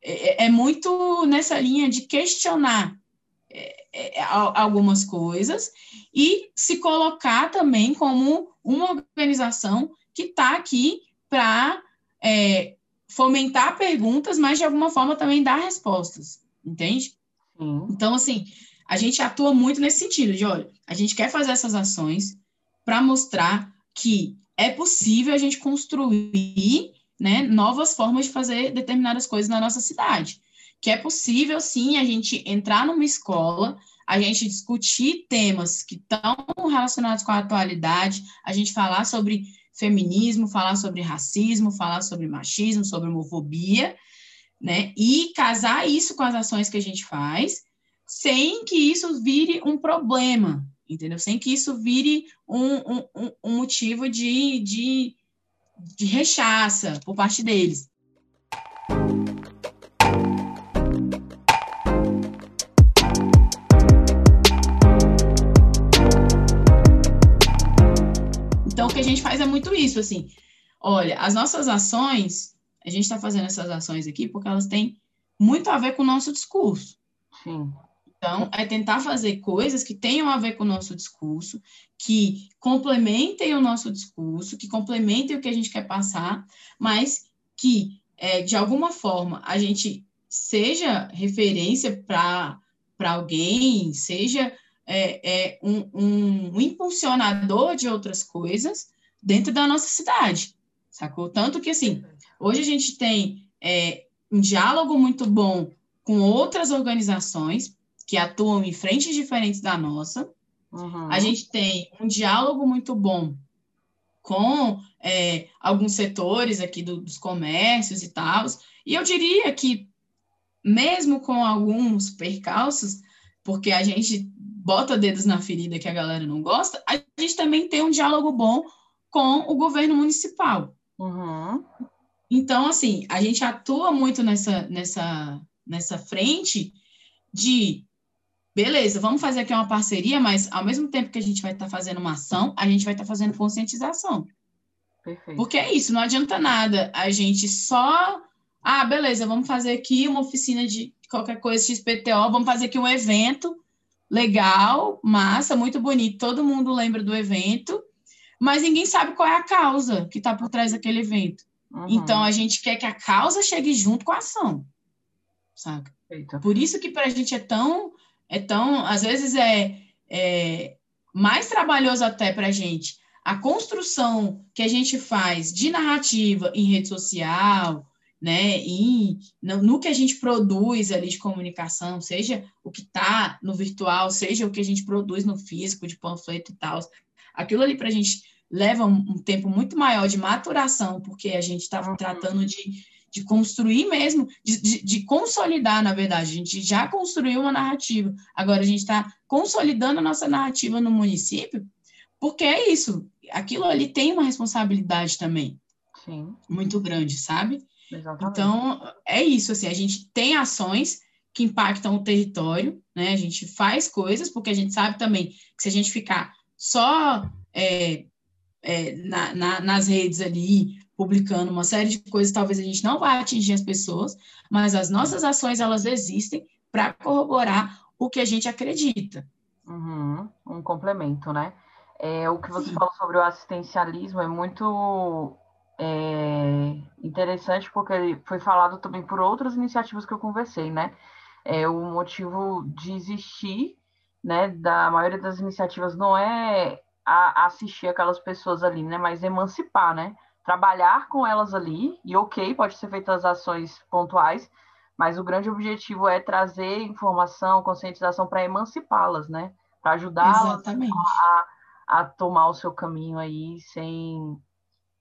É, é, muito nessa linha de questionar é, é, algumas coisas e se colocar também como uma organização que está aqui para é, fomentar perguntas, mas de alguma forma também dar respostas, entende? Sim. Então, assim, a gente atua muito nesse sentido de, olha, a gente quer fazer essas ações para mostrar que é possível a gente construir né, novas formas de fazer determinadas coisas na nossa cidade. Que é possível, sim, a gente entrar numa escola, a gente discutir temas que estão relacionados com a atualidade, a gente falar sobre feminismo, falar sobre racismo, falar sobre machismo, sobre homofobia, né? E casar isso com as ações que a gente faz, sem que isso vire um problema, entendeu? Sem que isso vire um, um, um motivo de, de, de rechaça por parte deles. Que a gente faz é muito isso, assim. Olha, as nossas ações, a gente está fazendo essas ações aqui porque elas têm muito a ver com o nosso discurso. Sim. Então, é tentar fazer coisas que tenham a ver com o nosso discurso, que complementem o nosso discurso, que complementem o que a gente quer passar, mas que, é, de alguma forma, a gente seja referência para alguém, seja é, é um, um, um, impulsionador de outras coisas dentro da nossa cidade, sacou? Tanto que, assim, hoje a gente tem é, um diálogo muito bom com outras organizações que atuam em frentes diferentes da nossa. Uhum. A gente tem um diálogo muito bom com é, alguns setores aqui do, dos comércios e tal. E eu diria que, mesmo com alguns percalços, porque a gente bota dedos na ferida que a galera não gosta, a gente também tem um diálogo bom com o governo municipal. Uhum. Então, assim, a gente atua muito nessa, nessa, nessa frente de beleza, vamos fazer aqui uma parceria, mas ao mesmo tempo que a gente vai estar tá fazendo uma ação, a gente vai estar tá fazendo conscientização. Perfeito. Porque é isso, não adianta nada a gente só. Ah, beleza, vamos fazer aqui uma oficina de qualquer coisa XPTO, vamos fazer aqui um evento legal, massa, muito bonito, todo mundo lembra do evento, mas ninguém sabe qual é a causa que está por trás daquele evento. Uhum. Então, a gente quer que a causa chegue junto com a ação, sabe? Eita. Por isso que para a gente é tão, é tão, às vezes é, é mais trabalhoso até para a gente a construção que a gente faz de narrativa em rede social, né, em, no, no, que a gente produz ali de comunicação, seja o que está no virtual, seja o que a gente produz no físico, de panfleto e tal, aquilo ali para a gente leva um, um, tempo muito maior de maturação, porque a gente está uhum. tratando de, de construir mesmo, de, de, de, consolidar, na verdade, a gente já construiu uma narrativa, agora a gente está consolidando a nossa narrativa no município, porque é isso, aquilo ali tem uma responsabilidade também, Sim. muito grande, sabe? Exatamente. Então, é isso, assim, a gente tem ações que impactam o território, né? A gente faz coisas, porque a gente sabe também que se a gente ficar só é, é, na, na, nas redes ali, publicando uma série de coisas, talvez a gente não vá atingir as pessoas, mas as nossas ações, elas existem para corroborar o que a gente acredita. Uhum, um complemento, né? É, o que você Sim. falou sobre o assistencialismo é muito é interessante porque foi falado também por outras iniciativas que eu conversei, né? É, o motivo de existir, né, da maioria das iniciativas não é a, assistir aquelas pessoas ali, né, mas emancipar, né? Trabalhar com elas ali, e ok, pode ser feitas ações pontuais, mas o grande objetivo é trazer informação, conscientização para emancipá-las, né? Para ajudá-las a, a tomar o seu caminho aí sem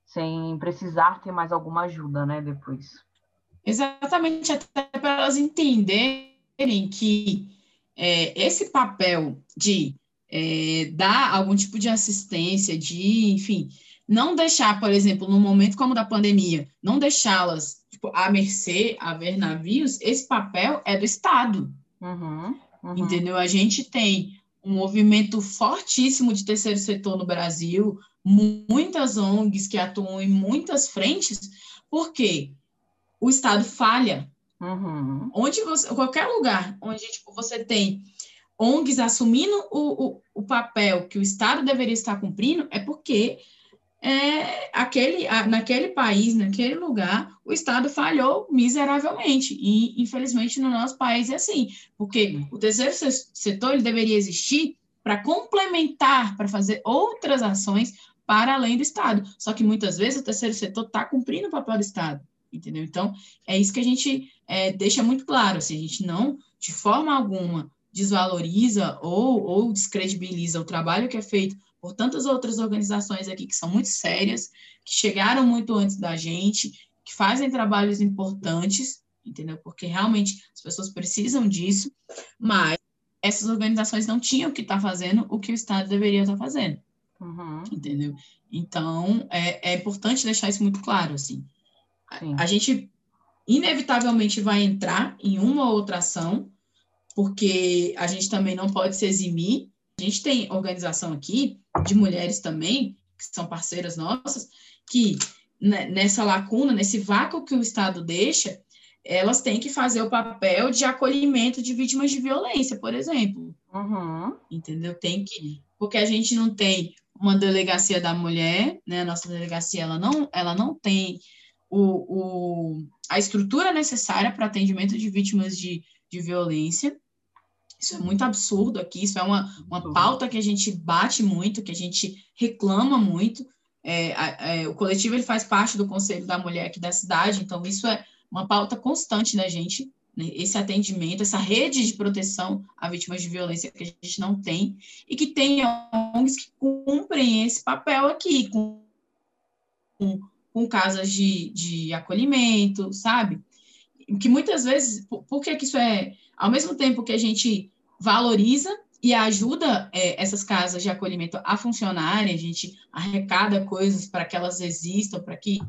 sem precisar ter mais alguma ajuda, né, depois. Exatamente, até para elas entenderem que é, esse papel de é, dar algum tipo de assistência, de, enfim, não deixar, por exemplo, num momento como da pandemia, não deixá-las tipo, à mercê, a ver navios, esse papel é do Estado. Uhum, uhum. Entendeu? A gente tem um movimento fortíssimo de terceiro setor no Brasil, muitas ONGs que atuam em muitas frentes, porque o Estado falha. Uhum. Onde você, qualquer lugar onde tipo, você tem ONGs assumindo o, o, o, papel que o Estado deveria estar cumprindo, é porque é, aquele, naquele país, naquele lugar, o Estado falhou miseravelmente. E, infelizmente, no nosso país é assim, porque o terceiro setor ele deveria existir para complementar, para fazer outras ações para além do Estado. Só que muitas vezes o terceiro setor está cumprindo o papel do Estado, entendeu? Então, é isso que a gente é, deixa muito claro, assim, a gente não, de forma alguma, desvaloriza ou, ou descredibiliza o trabalho que é feito por tantas outras organizações aqui que são muito sérias, que chegaram muito antes da gente, que fazem trabalhos importantes, entendeu? Porque realmente as pessoas precisam disso, mas essas organizações não tinham que estar tá fazendo o que o Estado deveria estar tá fazendo. Uhum. Entendeu? Então, é, é importante deixar isso muito claro, assim. A, a gente, inevitavelmente, vai entrar em uma ou outra ação, porque a gente também não pode se eximir. A gente tem organização aqui, de mulheres também, que são parceiras nossas, que né, nessa lacuna, nesse vácuo que o Estado deixa, elas têm que fazer o papel de acolhimento de vítimas de violência, por exemplo. Uhum. Entendeu? Tem que. Porque a gente não tem uma delegacia da mulher, né? A nossa delegacia ela não, ela não tem o, o, a estrutura necessária para atendimento de vítimas de, de violência. Isso é muito absurdo aqui, isso é uma, uma pauta que a gente bate muito, que a gente reclama muito. É, é, o coletivo ele faz parte do Conselho da Mulher aqui da cidade, então isso é uma pauta constante da gente, né? esse atendimento, essa rede de proteção a vítimas de violência que a gente não tem, e que tem ONGs que cumprem esse papel aqui, com, com, com casas de, de acolhimento, sabe? Que muitas vezes, por, por que, que isso é ao mesmo tempo que a gente valoriza e ajuda é, essas casas de acolhimento a funcionarem, a gente arrecada coisas para que elas existam, para que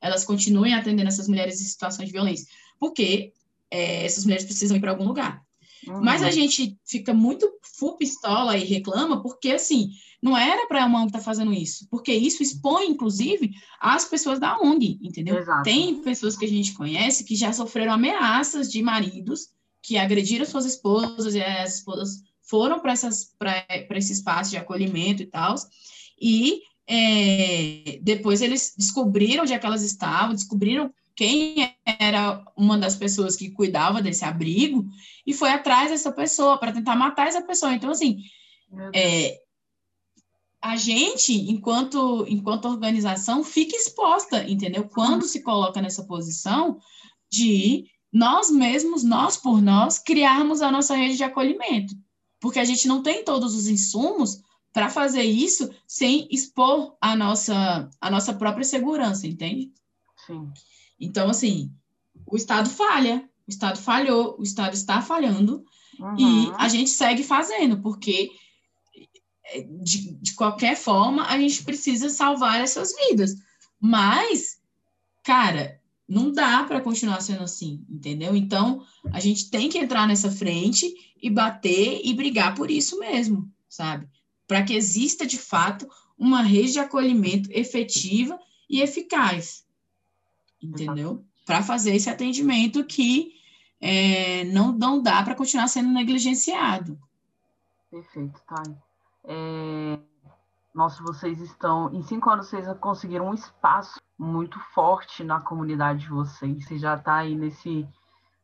elas continuem atendendo essas mulheres em situações de violência, porque é, essas mulheres precisam ir para algum lugar. Uhum. Mas a gente fica muito full pistola e reclama, porque assim, não era para a ONG estar tá fazendo isso, porque isso expõe, inclusive, as pessoas da ONG, entendeu? Exato. Tem pessoas que a gente conhece que já sofreram ameaças de maridos que agrediram suas esposas, e as esposas foram para esse espaço de acolhimento e tal, e é, depois eles descobriram onde é que elas estavam, descobriram quem era uma das pessoas que cuidava desse abrigo e foi atrás dessa pessoa para tentar matar essa pessoa. Então, assim, é, a gente, enquanto, enquanto organização, fica exposta, entendeu? Quando se coloca nessa posição de nós mesmos, nós por nós, criarmos a nossa rede de acolhimento. Porque a gente não tem todos os insumos para fazer isso sem expor a nossa, a nossa própria segurança, entende? Sim. Então, assim, o Estado falha, o Estado falhou, o Estado está falhando, uhum. e a gente segue fazendo, porque de, de qualquer forma a gente precisa salvar essas vidas. Mas, cara, não dá para continuar sendo assim, entendeu? Então, a gente tem que entrar nessa frente e bater e brigar por isso mesmo, sabe? Para que exista, de fato, uma rede de acolhimento efetiva e eficaz, entendeu? Para fazer esse atendimento que é, não, não dá para continuar sendo negligenciado. Perfeito, tá. É... Nossa, vocês estão. Em cinco anos, vocês conseguiram um espaço muito forte na comunidade de vocês. Você já está aí nesse.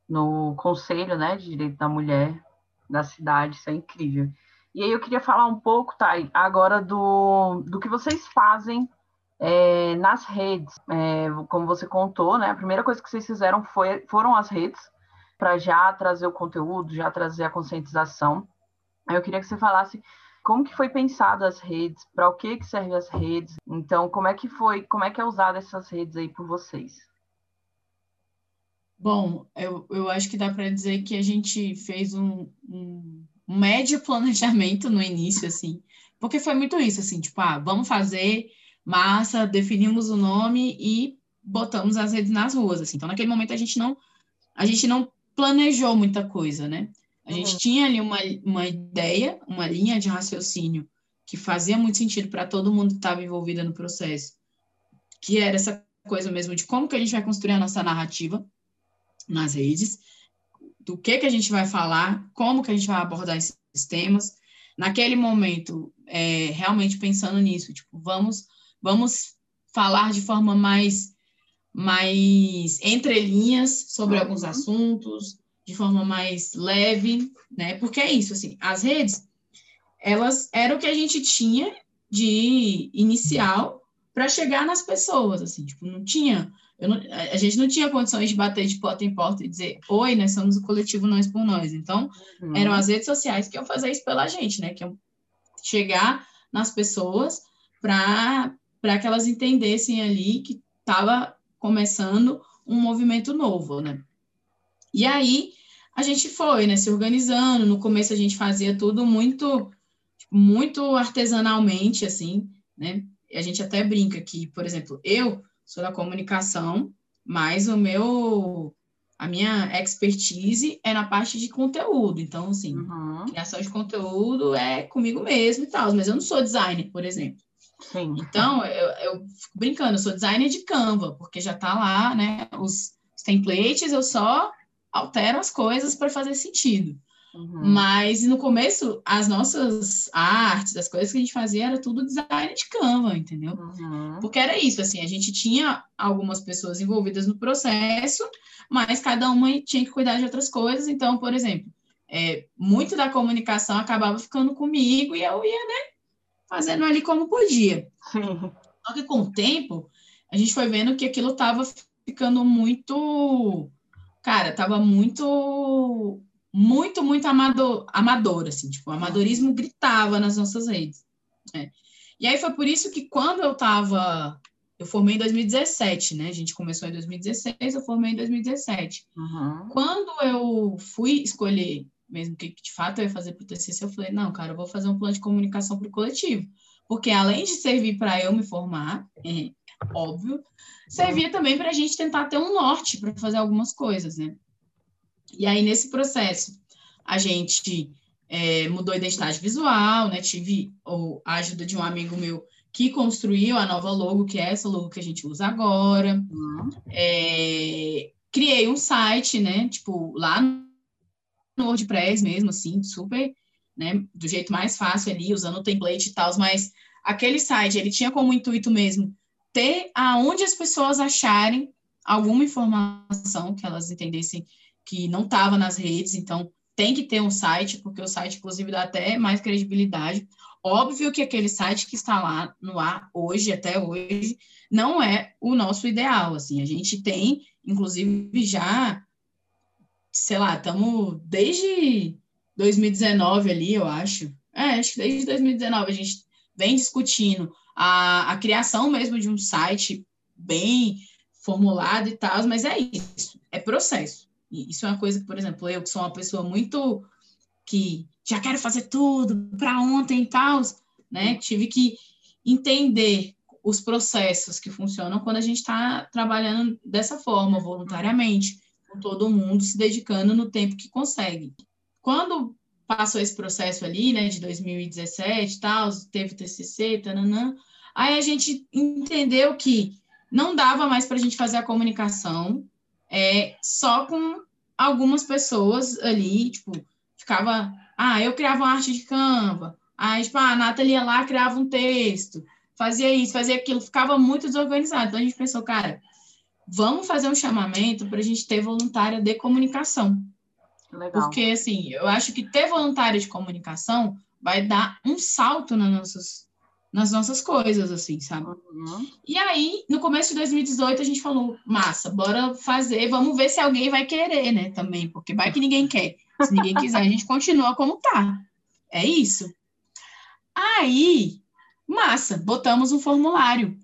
no Conselho né, de Direito da Mulher da cidade, isso é incrível. E aí eu queria falar um pouco, tá, agora do, do que vocês fazem é, nas redes. É, como você contou, né? A primeira coisa que vocês fizeram foi, foram as redes, para já trazer o conteúdo, já trazer a conscientização. Eu queria que você falasse como que foi pensado as redes, para o que que servem as redes. Então, como é que foi, como é que é usada essas redes aí por vocês? Bom, eu, eu acho que dá para dizer que a gente fez um, um, médio (laughs) planejamento no início, assim, porque foi muito isso, assim, tipo, ah, vamos fazer massa, definimos o nome e botamos as redes nas ruas, assim. Então, naquele momento a gente não a gente não planejou muita coisa, né? A gente uhum. tinha ali uma, uma ideia, uma linha de raciocínio que fazia muito sentido para todo mundo que estava envolvido no processo, que era essa coisa mesmo de como que a gente vai construir a nossa narrativa nas redes, do que que a gente vai falar, como que a gente vai abordar esses temas. Naquele momento, é, realmente pensando nisso, tipo, vamos, vamos falar de forma mais, mais entre linhas sobre uhum. alguns assuntos, de forma mais leve, né? Porque é isso, assim, as redes, elas eram o que a gente tinha de inicial para chegar nas pessoas, assim, tipo, não tinha, não, a gente não tinha condições de bater de porta em porta e dizer, oi, nós somos o coletivo Nós por Nós. Então, uhum. eram as redes sociais que iam fazer isso pela gente, né? Que iam chegar nas pessoas para que elas entendessem ali que estava começando um movimento novo, né? E aí, a gente foi, né, se organizando. No começo a gente fazia tudo muito, muito artesanalmente, assim, né? E a gente até brinca que, por exemplo, eu sou da comunicação, mas o meu, a minha expertise é na parte de conteúdo. Então, assim, uhum. criação de conteúdo é comigo mesmo e tal, mas eu não sou designer, por exemplo. Sim. Então, eu, eu fico brincando, eu sou designer de Canva, porque já tá lá, né, os, os templates, eu só altero as coisas para fazer sentido. Uhum. Mas no começo, as nossas artes, as coisas que a gente fazia, era tudo design de Canva, entendeu? Uhum. Porque era isso, assim, a gente tinha algumas pessoas envolvidas no processo, mas cada uma tinha que cuidar de outras coisas. Então, por exemplo, é, muito da comunicação acabava ficando comigo e eu ia, né, fazendo ali como podia. Só que com o tempo, a gente foi vendo que aquilo estava ficando muito. Cara, estava muito muito, muito amador, amador, assim, tipo, o amadorismo gritava nas nossas redes. Né? E aí foi por isso que quando eu estava, eu formei em 2017, né? A gente começou em 2016, eu formei em 2017. Uhum. Quando eu fui escolher mesmo que de fato eu ia fazer para o TCC, eu falei, não, cara, eu vou fazer um plano de comunicação para o coletivo. Porque além de servir para eu me formar, é, óbvio, servia também para a gente tentar ter um norte para fazer algumas coisas, né? E aí, nesse processo, a gente é, mudou a identidade visual, né? Tive a ajuda de um amigo meu que construiu a nova logo, que é essa logo que a gente usa agora. Uhum. É, criei um site, né? Tipo, lá no WordPress mesmo, assim, super, né? Do jeito mais fácil ali, usando o template e tal, mas aquele site, ele tinha como intuito mesmo ter aonde as pessoas acharem alguma informação que elas entendessem que não estava nas redes, então tem que ter um site, porque o site, inclusive, dá até mais credibilidade. Óbvio que aquele site que está lá no ar hoje, até hoje, não é o nosso ideal, assim, a gente tem, inclusive, já, sei lá, estamos desde 2019 ali, eu acho, é, acho que desde 2019 a gente vem discutindo a, a criação mesmo de um site bem formulado e tal, mas é isso, é processo. Isso é uma coisa que, por exemplo, eu que sou uma pessoa muito que já quero fazer tudo para ontem e tal, né? Tive que entender os processos que funcionam quando a gente está trabalhando dessa forma, voluntariamente, todo mundo se dedicando no tempo que consegue. Quando passou esse processo ali, né, de 2017 e tal, teve o TCC, tananã, aí a gente entendeu que não dava mais para a gente fazer a comunicação é, só com algumas pessoas ali, tipo, ficava, ah, eu criava uma arte de Canva, aí, tipo, a Nathalie ia lá, criava um texto, fazia isso, fazia aquilo, ficava muito desorganizado. Então a gente pensou, cara, vamos fazer um chamamento para a gente ter voluntária de comunicação. Legal. Porque, assim, eu acho que ter voluntária de comunicação vai dar um salto nas nossas, nas nossas coisas, assim, sabe? Uhum. E aí, no começo de 2018, a gente falou, massa, bora fazer, vamos ver se alguém vai querer, né, também, porque vai que ninguém quer. Se ninguém quiser, a gente continua como tá. É isso. Aí, massa, botamos um formulário.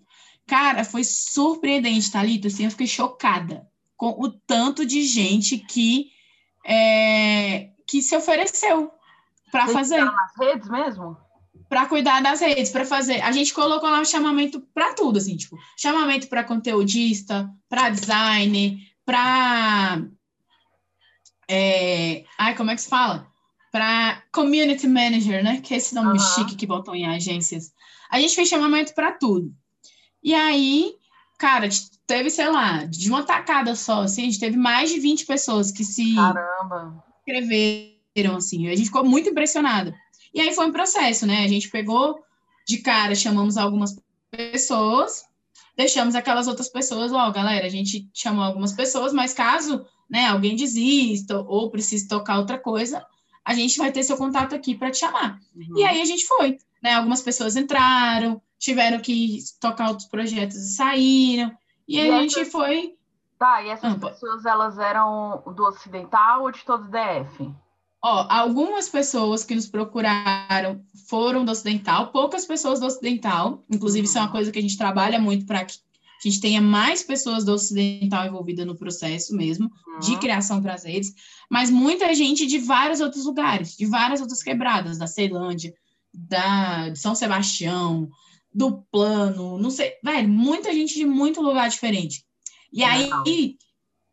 Cara, foi surpreendente, Thalita, assim, eu fiquei chocada com o tanto de gente que, é, que se ofereceu para fazer. Nas redes mesmo? para cuidar das redes, para fazer. A gente colocou lá o chamamento para tudo, assim, tipo, chamamento para conteudista, para designer, para. É... Ai, como é que se fala? Para community manager, né? Que é esse nome uhum. chique que botam em agências. A gente fez chamamento para tudo. E aí, cara, teve, sei lá, de uma tacada só, assim, a gente teve mais de 20 pessoas que se Caramba. inscreveram, assim. A gente ficou muito impressionada. E aí foi um processo, né? A gente pegou de cara, chamamos algumas pessoas, deixamos aquelas outras pessoas, ó, galera, a gente chamou algumas pessoas, mas caso, né, alguém desista ou precise tocar outra coisa, a gente vai ter seu contato aqui para te chamar. Uhum. E aí a gente foi, né? Algumas pessoas entraram, tiveram que tocar outros projetos e saíram. E, e a gente foi. Tá, e essas ah, pessoas elas eram do Ocidental ou de todo o DF? Ó, algumas pessoas que nos procuraram foram do Ocidental, poucas pessoas do Ocidental, inclusive uhum. isso é uma coisa que a gente trabalha muito para que a gente tenha mais pessoas do Ocidental envolvidas no processo mesmo, uhum. de criação para as redes, mas muita gente de vários outros lugares, de várias outras quebradas, da Ceilândia, da, de São Sebastião, do Plano, não sei, velho, muita gente de muito lugar diferente. E aí,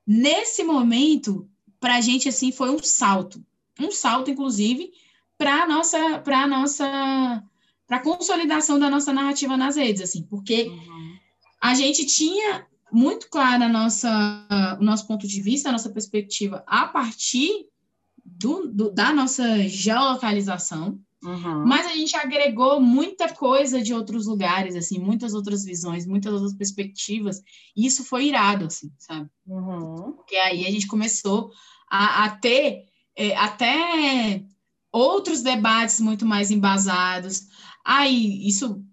nesse momento, para a gente, assim, foi um salto, um salto, inclusive, para nossa para nossa para consolidação da nossa narrativa nas redes, assim, porque uhum. a gente tinha muito claro nossa, o nosso ponto de vista, a nossa perspectiva a partir do, do da nossa geolocalização, uhum. mas a gente agregou muita coisa de outros lugares, assim, muitas outras visões, muitas outras perspectivas, e isso foi irado, assim, sabe? Uhum. Porque aí a gente começou a, a ter é, até outros debates muito mais embasados. Aí, isso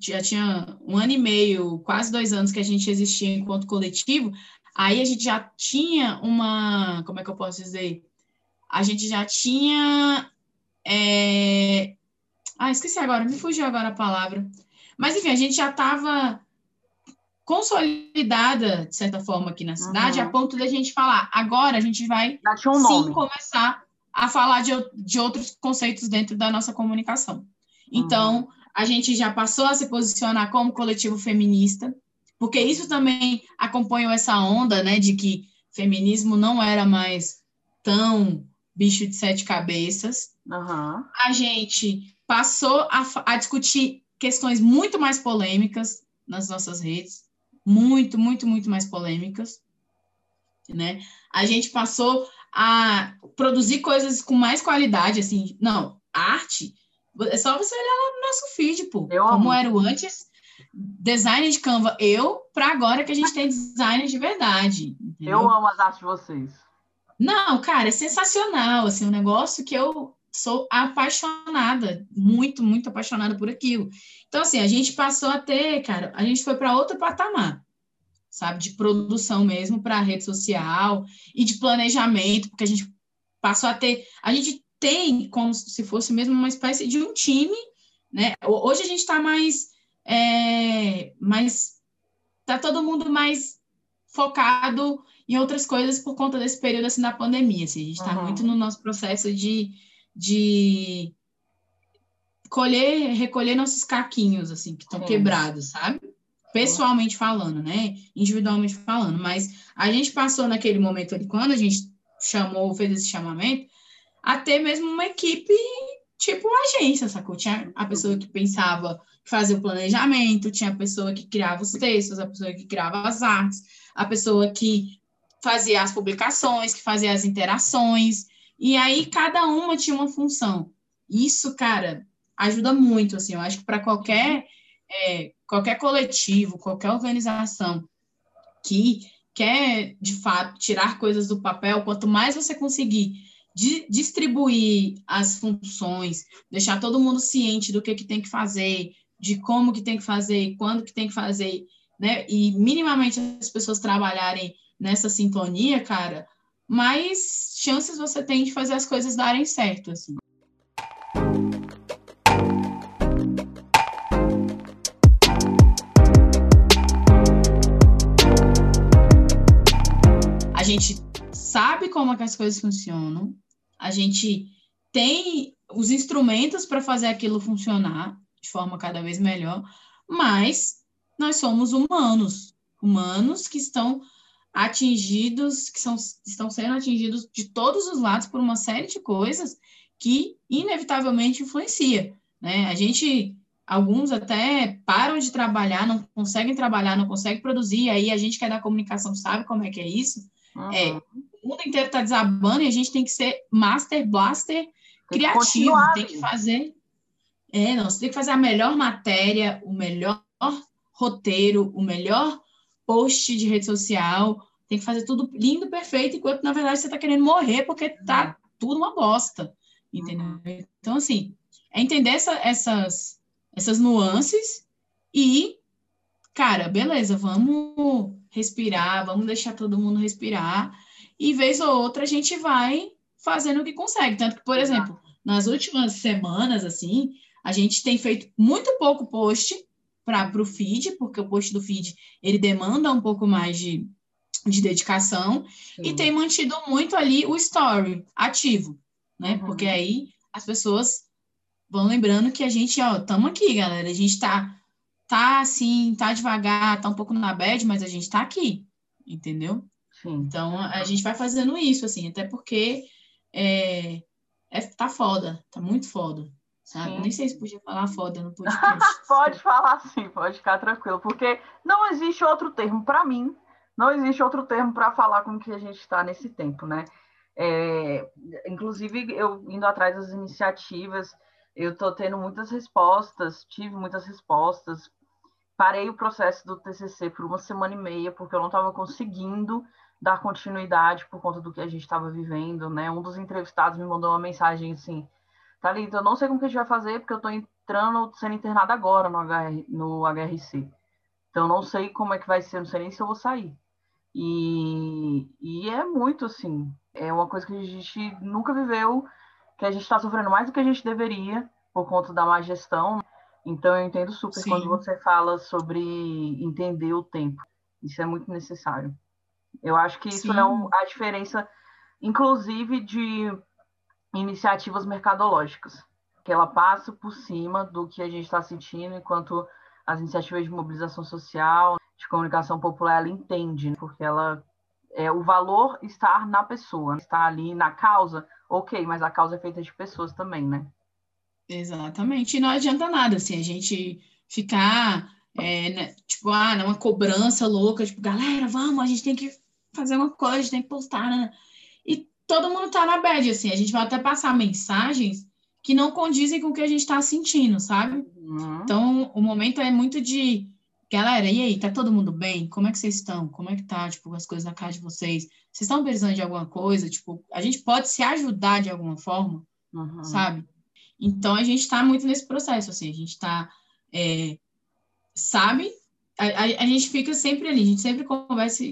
já tinha um ano e meio, quase dois anos que a gente existia enquanto coletivo, aí a gente já tinha uma, como é que eu posso dizer? A gente já tinha. É... Ah, esqueci agora, me fugiu agora a palavra. Mas, enfim, a gente já estava consolidada, de certa forma, aqui na cidade, uhum. a ponto da gente falar, agora a gente vai um sim nome. começar a falar de, de outros conceitos dentro da nossa comunicação. Então, uhum. a gente já passou a se posicionar como coletivo feminista, porque isso também acompanhou essa onda, né, de que feminismo não era mais tão bicho de sete cabeças. Uhum. A gente passou a, a discutir questões muito mais polêmicas nas nossas redes muito, muito, muito mais polêmicas, né? A gente passou a produzir coisas com mais qualidade, assim, não, arte, é só você olhar lá no nosso feed, pô, eu como amo. era o antes, design de Canva, eu, para agora que a gente tem design de verdade. Entendeu? Eu amo as artes de vocês. Não, cara, é sensacional, assim, um negócio que eu sou apaixonada, muito, muito apaixonada por aquilo. Então, assim, a gente passou a ter, cara, a gente foi para outro patamar, sabe, de produção mesmo para rede social e de planejamento, porque a gente passou a ter, a gente tem como se fosse mesmo uma espécie de um time, né? Hoje a gente está mais, é, mais, tá todo mundo mais focado em outras coisas por conta desse período assim da pandemia, assim, a gente está uhum. muito no nosso processo de, de colher, recolher nossos caquinhos, assim, que estão quebrados, sabe? Pessoalmente falando, né? Individualmente falando. Mas a gente passou naquele momento ali, quando a gente chamou, fez esse chamamento, a ter mesmo uma equipe tipo agência, sacou? Tinha a pessoa que pensava fazer o planejamento, tinha a pessoa que criava os textos, a pessoa que criava as artes, a pessoa que fazia as publicações, que fazia as interações, e aí cada uma tinha uma função. Isso, cara, ajuda muito, assim, eu acho que para qualquer, é, qualquer coletivo, qualquer organização que quer, de fato, tirar coisas do papel, quanto mais você conseguir di distribuir as funções, deixar todo mundo ciente do que, que tem que fazer, de como que tem que fazer, quando que tem que fazer, né? E minimamente as pessoas trabalharem nessa sintonia, cara, mais chances você tem de fazer as coisas darem certo, assim. gente sabe como é que as coisas funcionam, a gente tem os instrumentos para fazer aquilo funcionar de forma cada vez melhor, mas nós somos humanos, humanos que estão atingidos, que são, estão sendo atingidos de todos os lados por uma série de coisas que inevitavelmente influencia, né? A gente alguns até param de trabalhar, não conseguem trabalhar, não conseguem produzir, aí a gente que é da comunicação sabe como é que é isso. Uhum. É, o mundo inteiro está desabando e a gente tem que ser master blaster tem criativo, tem que fazer. É, não, você tem que fazer a melhor matéria, o melhor roteiro, o melhor post de rede social, tem que fazer tudo lindo, perfeito, enquanto na verdade você está querendo morrer porque tá uhum. tudo uma bosta, entendeu? Uhum. Então, assim, é entender essa, essas, essas nuances e, cara, beleza, vamos respirar, vamos deixar todo mundo respirar, e vez ou outra a gente vai fazendo o que consegue. Tanto que, por exemplo, nas últimas semanas, assim, a gente tem feito muito pouco post para o feed, porque o post do feed ele demanda um pouco mais de, de dedicação, Sim. e tem mantido muito ali o story ativo, né? Uhum. Porque aí as pessoas vão lembrando que a gente, ó, estamos aqui, galera, a gente está tá assim, tá devagar, tá um pouco na bad, mas a gente tá aqui, entendeu? Sim. Então a gente vai fazendo isso, assim, até porque é, é, tá foda, tá muito foda. Sabe? Eu nem sei se podia falar foda no (laughs) podcast. pode falar sim, pode ficar tranquilo, porque não existe outro termo para mim, não existe outro termo para falar com que a gente está nesse tempo, né? É, inclusive, eu indo atrás das iniciativas, eu estou tendo muitas respostas, tive muitas respostas. Parei o processo do TCC por uma semana e meia, porque eu não estava conseguindo dar continuidade por conta do que a gente estava vivendo, né? Um dos entrevistados me mandou uma mensagem assim, Thalita, eu não sei como que a gente vai fazer, porque eu estou entrando, sendo internada agora no, HR, no HRC. Então, não sei como é que vai ser, não sei nem se eu vou sair. E, e é muito assim, é uma coisa que a gente nunca viveu, que a gente está sofrendo mais do que a gente deveria por conta da má gestão. Então, eu entendo super Sim. quando você fala sobre entender o tempo. Isso é muito necessário. Eu acho que isso Sim. é um, a diferença, inclusive, de iniciativas mercadológicas, que ela passa por cima do que a gente está sentindo, enquanto as iniciativas de mobilização social, de comunicação popular, ela entende, né? porque ela é o valor estar na pessoa, estar ali na causa, ok, mas a causa é feita de pessoas também, né? Exatamente, e não adianta nada, assim, a gente ficar, é, né, tipo, ah, numa cobrança louca, tipo, galera, vamos, a gente tem que fazer uma coisa, a gente tem que postar, né? E todo mundo tá na bad, assim, a gente vai até passar mensagens que não condizem com o que a gente tá sentindo, sabe? Uhum. Então, o momento é muito de, galera, e aí, tá todo mundo bem? Como é que vocês estão? Como é que tá, tipo, as coisas na casa de vocês? Vocês estão precisando de alguma coisa? Tipo, a gente pode se ajudar de alguma forma, uhum. sabe? Então, a gente está muito nesse processo, assim, a gente está, é, sabe? A, a, a, gente fica sempre ali, a gente sempre conversa,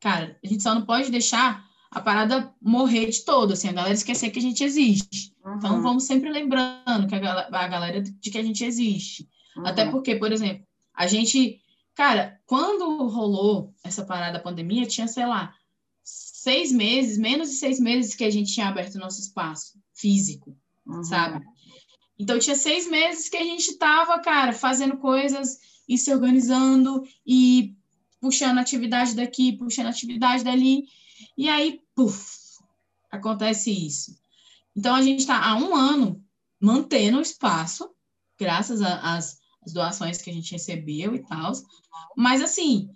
cara, a gente só não pode deixar a parada morrer de todo, assim, a galera esquecer que a gente existe. Uhum. Então, vamos sempre lembrando que a, galera, a galera de que a gente existe. Uhum. Até porque, por exemplo, a gente, cara, quando rolou essa parada da pandemia, tinha, sei lá, seis meses, menos de seis meses que a gente tinha aberto nosso espaço físico, uhum. sabe? Então, tinha seis meses que a gente estava, cara, fazendo coisas e se organizando e puxando atividade daqui, puxando atividade dali. E aí, puf, acontece isso. Então, a gente está há um ano mantendo o espaço, graças às doações que a gente recebeu e tal. Mas, assim,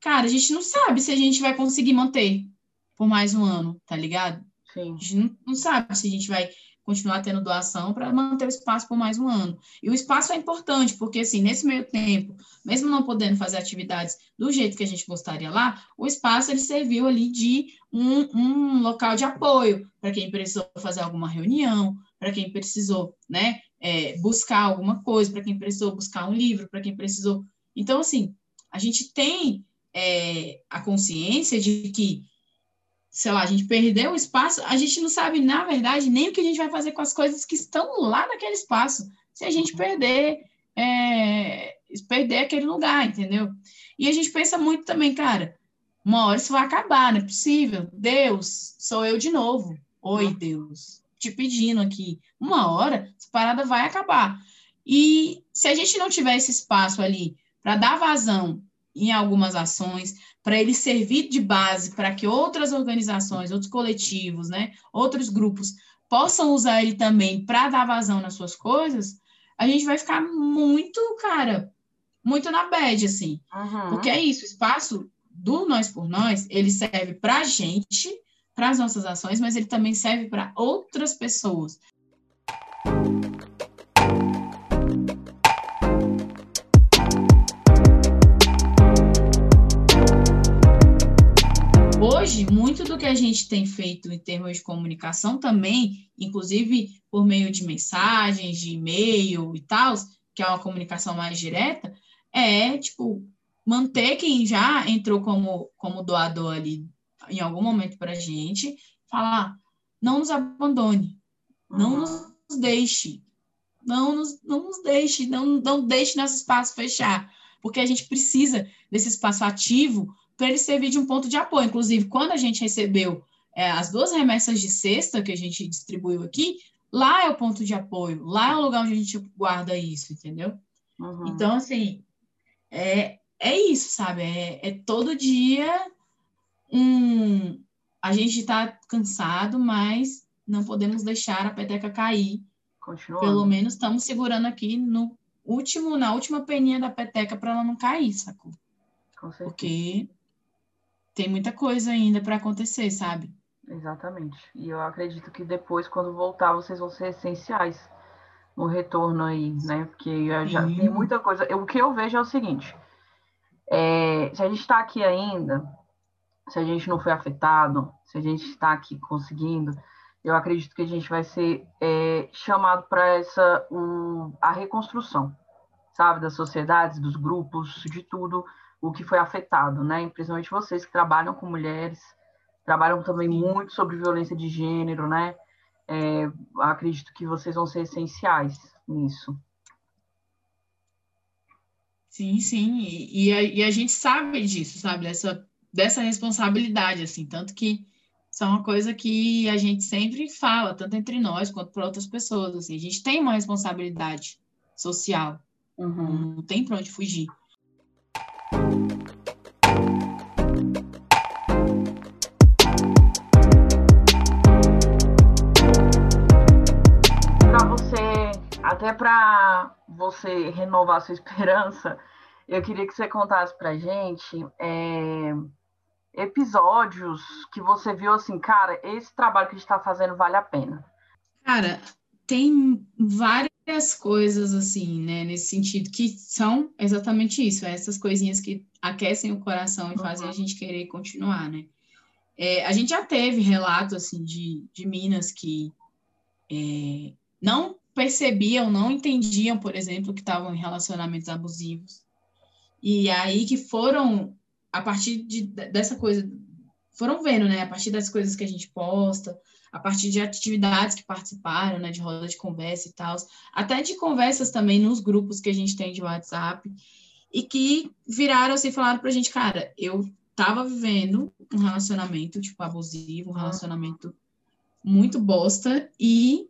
cara, a gente não sabe se a gente vai conseguir manter por mais um ano, tá ligado? Sim. A gente não, não sabe se a gente vai continuar tendo doação para manter o espaço por mais um ano. E o espaço é importante, porque assim, nesse meio tempo, mesmo não podendo fazer atividades do jeito que a gente gostaria lá, o espaço ele serviu ali de um, um local de apoio para quem precisou fazer alguma reunião, para quem precisou, né, é, buscar alguma coisa, para quem precisou buscar um livro, para quem precisou. Então, assim, a gente tem é, a consciência de que sei lá, a gente perdeu o espaço, a gente não sabe, na verdade, nem o que a gente vai fazer com as coisas que estão lá naquele espaço, se a gente uhum. perder, é, perder aquele lugar, entendeu? E a gente pensa muito também, cara, uma hora isso vai acabar, não é possível. Deus, sou eu de novo. Oi, uhum. Deus, te pedindo aqui. Uma hora, essa parada vai acabar. E se a gente não tiver esse espaço ali para dar vazão em algumas ações, para ele servir de base para que outras organizações, outros coletivos, né, outros grupos possam usar ele também para dar vazão nas suas coisas, a gente vai ficar muito, cara, muito na bad, assim. Uhum. Porque é isso, o espaço do Nós por Nós, ele serve para a gente, para as nossas ações, mas ele também serve para outras pessoas. Hoje, muito do que a gente tem feito em termos de comunicação também, inclusive por meio de mensagens, de e-mail e tal, que é uma comunicação mais direta, é, tipo, manter quem já entrou como, como doador ali em algum momento para a gente, falar, não nos abandone, não nos deixe, não nos, não nos deixe, não, não deixe nosso espaço fechar, porque a gente precisa desse espaço ativo para ele servir de um ponto de apoio. Inclusive, quando a gente recebeu é, as duas remessas de sexta que a gente distribuiu aqui, lá é o ponto de apoio, lá é o lugar onde a gente guarda isso, entendeu? Uhum. Então, assim, é, é isso, sabe? É, é todo dia um. A gente está cansado, mas não podemos deixar a peteca cair Continuando. Pelo menos estamos segurando aqui no último, na última peninha da peteca para ela não cair, sacou? Com certeza. Porque tem muita coisa ainda para acontecer, sabe? Exatamente. E eu acredito que depois, quando voltar, vocês vão ser essenciais no retorno aí, né? Porque já Sim. tem muita coisa. Eu- o que eu vejo é o seguinte: é, se a gente está aqui ainda, se a gente não foi afetado, se a gente está aqui conseguindo, eu acredito que a gente vai ser é, chamado para essa o- a reconstrução, sabe, das sociedades, dos grupos, de tudo o que foi afetado, né? E Principalmente vocês que trabalham com mulheres, trabalham também muito sobre violência de gênero, né? É, acredito que vocês vão ser essenciais nisso. Sim, sim. E, e a, e a gente sabe disso, sabe? Dessa, dessa responsabilidade, assim. Tanto que isso é uma coisa que a gente sempre fala, tanto entre nós quanto para outras pessoas, assim. A gente tem uma responsabilidade social. Uhum. Não tem para onde fugir. Para você, até para você renovar sua esperança, eu queria que você contasse pra gente é, episódios que você viu assim, cara, esse trabalho que a gente está fazendo vale a pena. Cara, tem várias coisas assim, né, nesse sentido, que são exatamente isso, essas coisinhas que aquecem o coração e fazem a gente querer continuar, né? É, a gente já teve relato, assim, de, de minas que é, não percebiam, não entendiam, por exemplo, que estavam em relacionamentos abusivos. E aí que foram, a partir de, dessa coisa, foram vendo, né, a partir das coisas que a gente posta, a partir de atividades que participaram, né, de roda de conversa e tal, até de conversas também nos grupos que a gente tem de WhatsApp, e que viraram assim, falaram pra gente, cara, eu tava vivendo um relacionamento, tipo, abusivo, um relacionamento muito bosta, e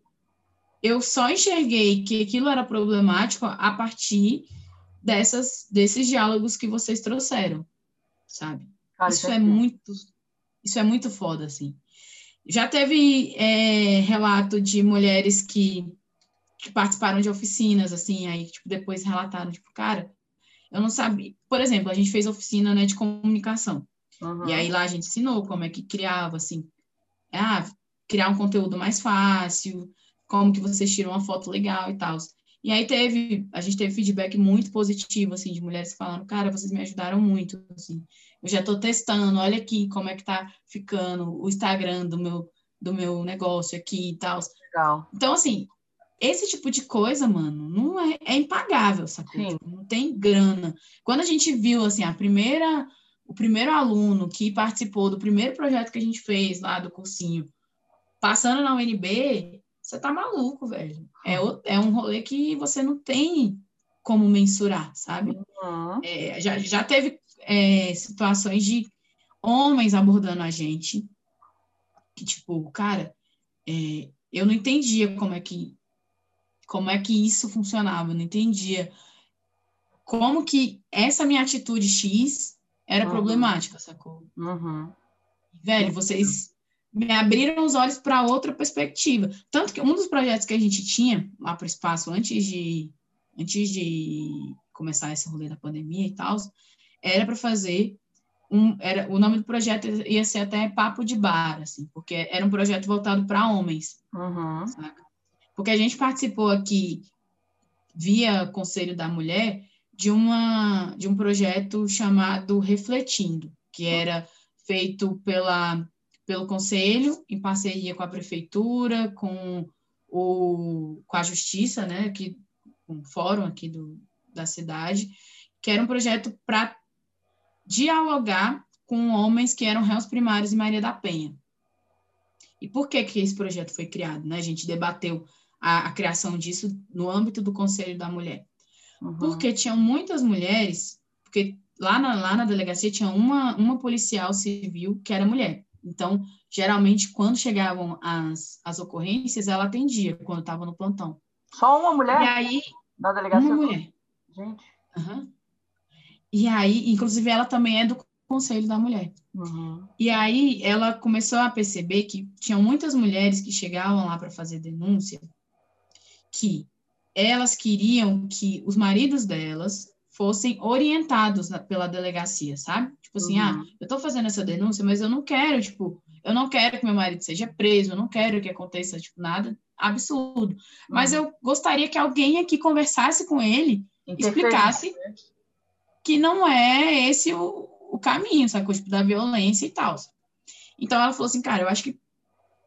eu só enxerguei que aquilo era problemático a partir dessas, desses diálogos que vocês trouxeram, sabe? Cara, Isso é muito, isso é muito foda, assim. Já teve é, relato de mulheres que, que participaram de oficinas, assim, aí, tipo, depois relataram, tipo, cara, eu não sabia. Por exemplo, a gente fez oficina, né, de comunicação. Uhum. E aí lá a gente ensinou como é que criava, assim, ah, criar um conteúdo mais fácil, como que vocês tiram uma foto legal e tal. E aí teve, a gente teve feedback muito positivo, assim, de mulheres falando, cara, vocês me ajudaram muito, assim. Eu já tô testando, olha aqui como é que tá ficando o Instagram do meu, do meu negócio aqui e tal. Legal. Então, assim, esse tipo de coisa, mano, não é, é impagável, sacou? Tipo, não tem grana. Quando a gente viu, assim, a primeira, o primeiro aluno que participou do primeiro projeto que a gente fez lá do cursinho, passando na UNB, você tá maluco, velho. É, é um rolê que você não tem como mensurar, sabe? Uhum. É, já, já teve é, situações de homens abordando a gente, que, tipo, cara, é, eu não entendia como é que como é que isso funcionava, eu não entendia como que essa minha atitude X era Uhum. problemática, sacou? Uhum. Velho, vocês me abriram os olhos para outra perspectiva. Tanto que um dos projetos que a gente tinha lá para o espaço antes de, antes de começar esse rolê da pandemia e tal, era para fazer um, era, o nome do projeto ia ser até Papo de Bar, assim, porque era um projeto voltado para homens, Uhum. Porque a gente participou aqui via Conselho da Mulher de uma de um projeto chamado Refletindo, que era feito pela pelo conselho em parceria com a prefeitura, com o com a justiça, né, que um fórum aqui do, da cidade, que era um projeto para dialogar com homens que eram réus primários em Maria da Penha. E por que que esse projeto foi criado, né? A gente debateu a, a criação disso no âmbito do Conselho da Mulher. Uhum. Porque tinham muitas mulheres, porque lá na, lá na delegacia tinha uma, uma policial civil que era mulher. Então, geralmente, quando chegavam as, as ocorrências, ela atendia quando estava no plantão. Só uma E mulher aí, na delegacia? uma mulher. Gente. Aham. E aí, inclusive, ela também é do Conselho da Mulher. Uhum. E aí ela começou a perceber que tinham muitas mulheres que chegavam lá para fazer denúncia que elas queriam que os maridos delas fossem orientados na, pela delegacia, sabe? Tipo assim, ah, uhum. ah, eu tô fazendo essa denúncia, mas eu não quero, tipo, eu não quero que meu marido seja preso, eu não quero que aconteça, tipo, nada absurdo. Uhum. Mas eu gostaria que alguém aqui conversasse com ele, explicasse né? Que não é esse o, o caminho, sabe? Tipo, da violência e tal. Então ela falou assim, cara, eu acho que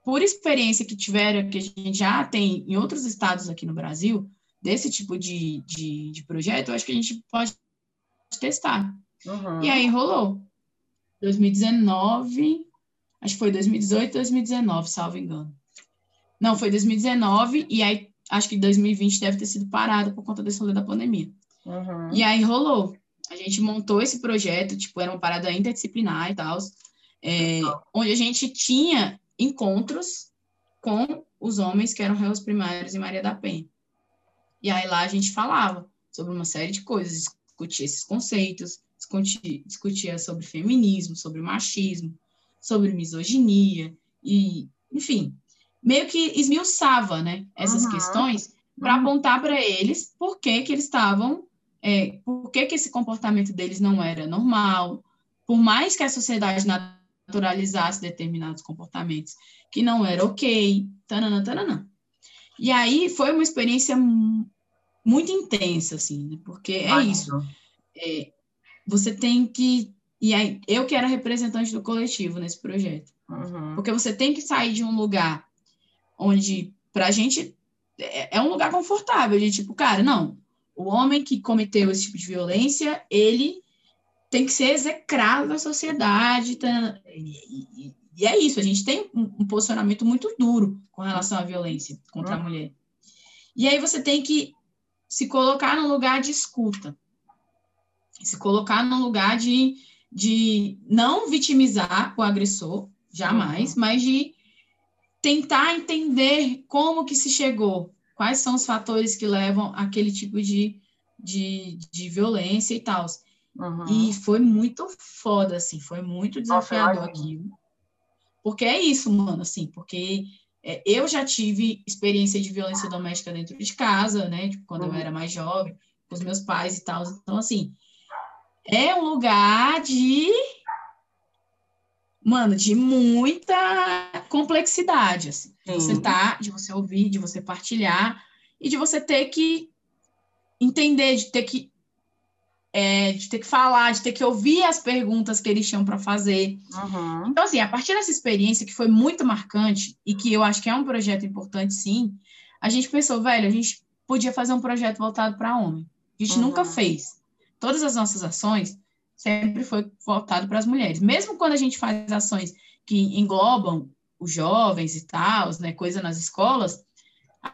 por experiência que tiveram, que a gente já tem em outros estados aqui no Brasil, desse tipo de, de, de projeto, eu acho que a gente pode testar. Uhum. E aí rolou. 2019, acho que foi 2018, 2019, salvo engano. Não, foi 2019, e aí acho que 2020 deve ter sido parado por conta desse rolê da pandemia. Uhum. E aí rolou. A gente montou esse projeto, tipo, era uma parada interdisciplinar e tal, é, onde a gente tinha encontros com os homens que eram réus primários em Maria da Penha. E aí lá a gente falava sobre uma série de coisas, discutia esses conceitos, discutia, sobre feminismo, sobre machismo, sobre misoginia, e, enfim, meio que esmiuçava né, essas uhum. questões para apontar para eles por que, que eles estavam, é, por que, que esse comportamento deles não era normal, por mais que a sociedade naturalizasse determinados comportamentos que não era ok, tanana, tanana. E aí foi uma experiência muito intensa, assim, né? porque é isso. É, você tem que. E aí, eu que era representante do coletivo nesse projeto. Uhum. Porque você tem que sair de um lugar onde, para a gente, é, é um lugar confortável, de tipo, cara, não, o homem que cometeu esse tipo de violência, ele tem que ser execrado da sociedade. Tá? E, e, e, é isso, a gente tem um, um, posicionamento muito duro com relação à violência contra uhum. a mulher. E aí você tem que se colocar no lugar de escuta, se colocar no lugar de, de não vitimizar o agressor, jamais, uhum. mas de tentar entender como que se chegou, quais são os fatores que levam aquele tipo de, de, de violência e tal. Uhum. E foi muito foda, assim, foi muito desafiador Nossa, aquilo. Porque é isso, mano, assim, porque é, eu já tive experiência de violência doméstica dentro de casa, né? Tipo, quando uhum. eu era mais jovem, com os meus pais e tal. Então, assim, é um lugar de. Mano, de muita complexidade, assim. De você tá, de você ouvir, de você partilhar e de você ter que entender, de ter que é, de ter que falar, de ter que ouvir as perguntas que eles tinham para fazer. Uhum. Então, assim, a partir dessa experiência que foi muito marcante e que eu acho que é um projeto importante, sim, a gente pensou, velho, a gente podia fazer um projeto voltado para homem. A gente uhum. nunca fez. Todas as nossas ações sempre foi voltado para as mulheres. Mesmo quando a gente faz ações que englobam os jovens e tal, né, coisa nas escolas,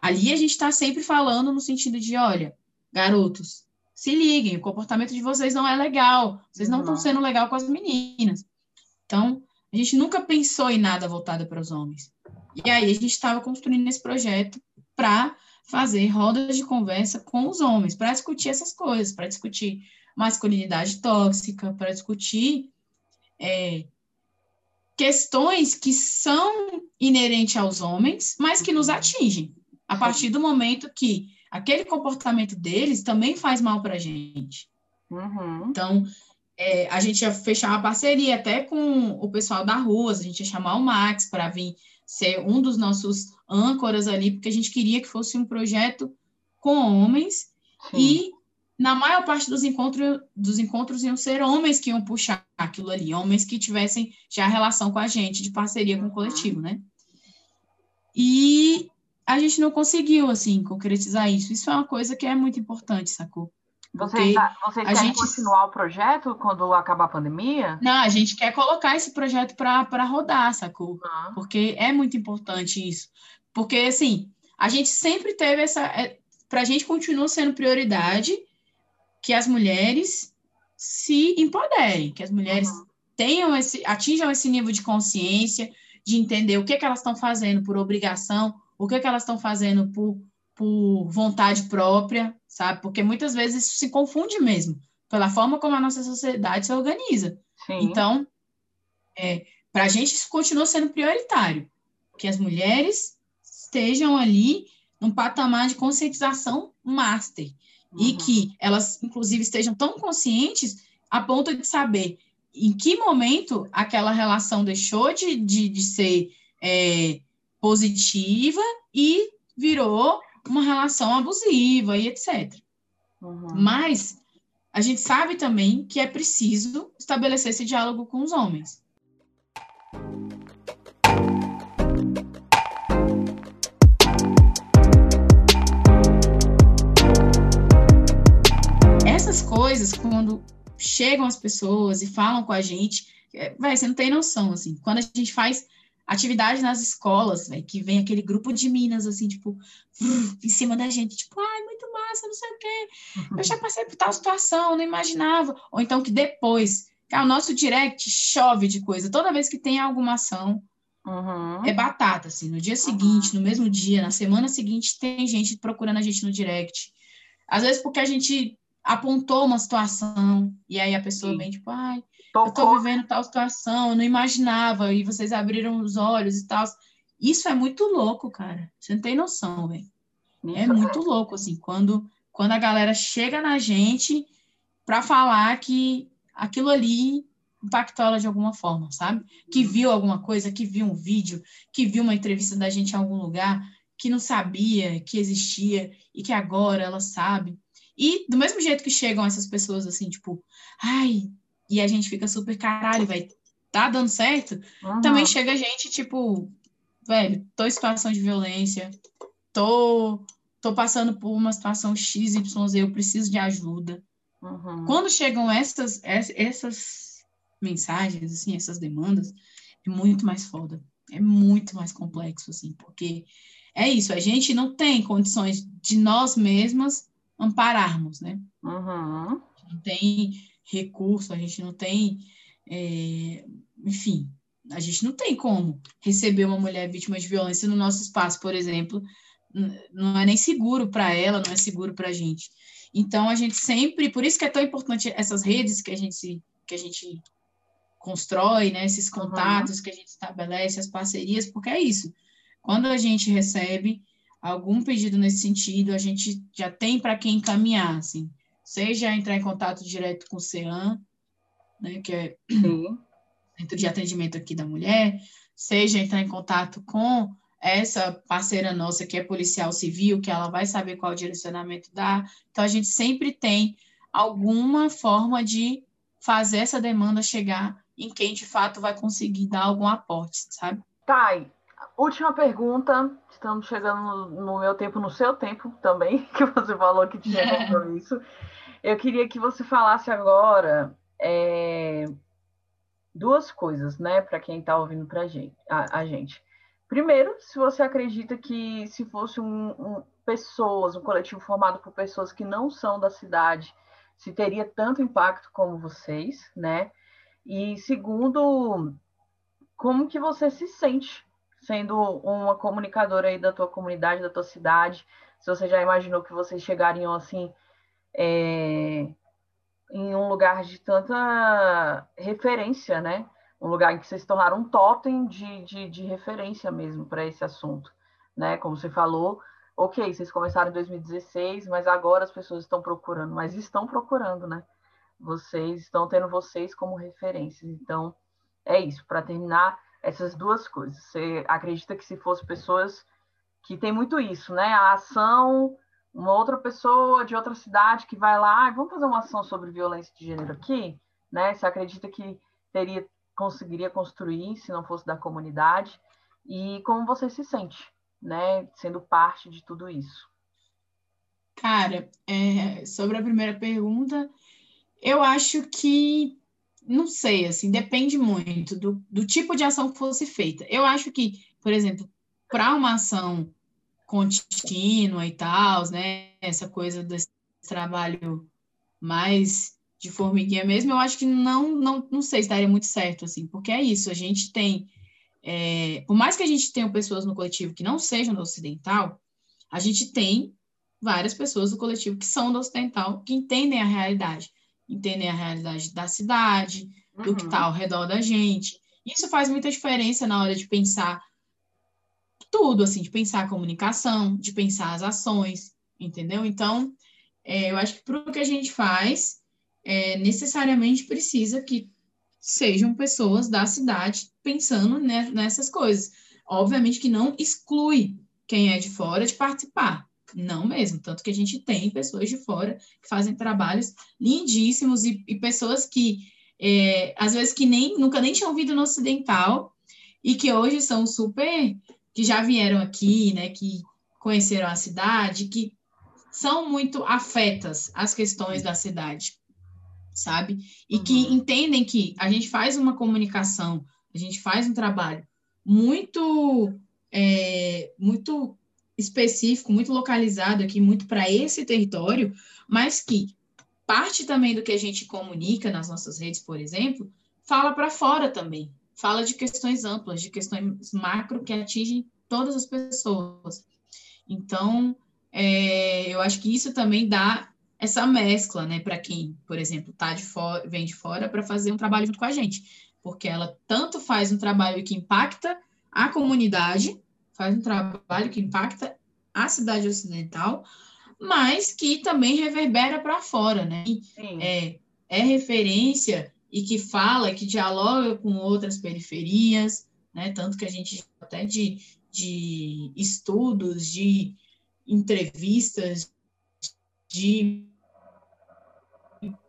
ali a gente está sempre falando no sentido de, olha, garotos, se liguem, o comportamento de vocês não é legal, vocês não estão sendo legal com as meninas. Então, a gente nunca pensou em nada voltado para os homens. E aí a gente estava construindo esse projeto para fazer rodas de conversa com os homens, para discutir essas coisas, para discutir masculinidade tóxica, para discutir é, questões que são inerentes aos homens, mas que nos atingem. A partir do momento que aquele comportamento deles também faz mal para a gente. Uhum. Então, é, a gente ia fechar uma parceria até com o pessoal da rua, a gente ia chamar o Max para vir ser um dos nossos âncoras ali, porque a gente queria que fosse um projeto com homens Sim. e na maior parte dos encontros, dos encontros iam ser homens que iam puxar aquilo ali, homens que tivessem já relação com a gente, de parceria com o coletivo, né? E a gente não conseguiu, assim, concretizar isso. Isso é uma coisa que é muito importante, sacou? Vocês, vocês querem gente... continuar o projeto quando acabar a pandemia? Não, a gente quer colocar esse projeto para rodar, sacou? Uhum. Porque é muito importante isso. Porque, assim, a gente sempre teve essa. É, para a gente continua sendo prioridade que as mulheres se empoderem, que as mulheres uhum. tenham esse, atinjam esse nível de consciência, de entender o que, que elas estão fazendo por obrigação, o que, que elas estão fazendo por, por vontade própria, sabe? Porque muitas vezes isso se confunde mesmo, pela forma como a nossa sociedade se organiza. Sim. Então, é, para a gente isso continua sendo prioritário, que as mulheres estejam ali num patamar de conscientização master. Uhum. E que elas, inclusive, estejam tão conscientes a ponto de saber em que momento aquela relação deixou de, de, de ser é, positiva e virou uma relação abusiva e etc. Uhum. Mas a gente sabe também que é preciso estabelecer esse diálogo com os homens. Essas coisas, quando chegam as pessoas e falam com a gente, é, véio, você não tem noção, assim, quando a gente faz atividade nas escolas, véio, que vem aquele grupo de minas, assim, tipo, em cima da gente, tipo, ai, muito massa, não sei o quê, (laughs) eu já passei por tal situação, não imaginava, ou então que depois, cara, o nosso direct chove de coisa, toda vez que tem alguma ação, uhum. é batata, assim, no dia seguinte, uhum. no mesmo dia, na semana seguinte, tem gente procurando a gente no direct, às vezes porque a gente apontou uma situação, e aí a pessoa Sim. vem, tipo, ai, Tocou. eu tô vivendo tal situação, eu não imaginava, e vocês abriram os olhos e tal. Isso é muito louco, cara. Você não tem noção, velho. É muito louco, assim, quando, quando a galera chega na gente para falar que aquilo ali impactou ela de alguma forma, sabe? Que uhum. viu alguma coisa, que viu um vídeo, que viu uma entrevista da gente em algum lugar, que não sabia que existia e que agora ela sabe. E do mesmo jeito que chegam essas pessoas assim, tipo, ai, e a gente fica super caralho, vai, tá dando certo, uhum. também chega gente, tipo, velho, tô em situação de violência, tô, tô passando por uma situação XYZ, eu preciso de ajuda. Uhum. Quando chegam essas, essas mensagens, assim, essas demandas, é muito mais foda. É muito mais complexo, assim, porque é isso, a gente não tem condições de nós mesmas ampararmos, né? Uhum. não tem recurso, a gente não tem, é, enfim, a gente não tem como receber uma mulher vítima de violência no nosso espaço, por exemplo, não é nem seguro para ela, não é seguro para a gente. Então a gente sempre, por isso que é tão importante essas redes que a gente que a gente constrói, né, esses contatos uhum. que a gente estabelece, as parcerias, porque é isso. Quando a gente recebe, algum pedido nesse sentido, a gente já tem para quem encaminhar, assim, seja entrar em contato direto com o CEAM, né, que é o Centro de Atendimento aqui da Mulher, seja entrar em contato com essa parceira nossa que é policial civil, que ela vai saber qual direcionamento dá. Então, a gente sempre tem alguma forma de fazer essa demanda chegar em quem de fato vai conseguir dar algum aporte, sabe? Thay, última pergunta. Estamos chegando no, meu tempo, no seu tempo também, (laughs) que você falou que tinha é. compromisso. Eu queria que você falasse agora é, duas coisas, né, para quem está ouvindo pra gente, a, a, gente. Primeiro, se você acredita que se fosse um, um, pessoas, um coletivo formado por pessoas que não são da cidade, se teria tanto impacto como vocês, né? E segundo, como que você se sente sendo uma comunicadora aí da tua comunidade, da tua cidade, se você já imaginou que vocês chegariam assim é, em um lugar de tanta referência, né? Um lugar em que vocês se tornaram um totem de, de, de referência mesmo para esse assunto, né? Como você falou, ok, vocês começaram em 2016, mas agora as pessoas estão procurando, mas estão procurando, né? Vocês estão tendo vocês como referências. Então, é isso. Para terminar, essas duas coisas. Você acredita que se fosse pessoas que tem muito isso, né? A ação, uma outra pessoa de outra cidade que vai lá, vamos fazer uma ação sobre violência de gênero aqui, né? Você acredita que teria conseguiria construir se não fosse da comunidade? E como você se sente, né? Sendo parte de tudo isso? Cara, é, sobre a primeira pergunta, eu acho que não sei, assim, depende muito do, do tipo de ação que fosse feita. Eu acho que, por exemplo, para uma ação contínua e tal, né, essa coisa desse trabalho mais de formiguinha mesmo, eu acho que não, não, não sei se daria muito certo, assim, porque é isso, a gente tem, é, por mais que a gente tenha pessoas no coletivo que não sejam do ocidental, a gente tem várias pessoas do coletivo que são do ocidental, que entendem a realidade entendem a realidade da cidade, do uhum. que está ao redor da gente. Isso faz muita diferença na hora de pensar tudo, assim, de pensar a comunicação, de pensar as ações, entendeu? Então, é, eu acho que para o que a gente faz, é, necessariamente precisa que sejam pessoas da cidade pensando nessas coisas. Obviamente que não exclui quem é de fora de participar, não mesmo. Tanto que a gente tem pessoas de fora que fazem trabalhos lindíssimos e, e pessoas que, é, às vezes, que nem nunca nem tinham ouvido no Ocidental e que hoje são super que já vieram aqui, né, que conheceram a cidade, que são muito afetas às questões da cidade, sabe? E uhum. que entendem que a gente faz uma comunicação, a gente faz um trabalho muito, é, muito específico, muito localizado aqui, muito para esse território, mas que parte também do que a gente comunica nas nossas redes, por exemplo, fala para fora também, fala de questões amplas, de questões macro que atingem todas as pessoas. Então, é, eu acho que isso também dá essa mescla, né, para quem, por exemplo, tá de fora, vem de fora para fazer um trabalho junto com a gente, porque ela tanto faz um trabalho que impacta a comunidade, faz um trabalho que impacta a cidade ocidental, mas que também reverbera para fora, né? É, é referência e que fala, que dialoga com outras periferias, né? Tanto que a gente até de, de estudos, de entrevistas, de,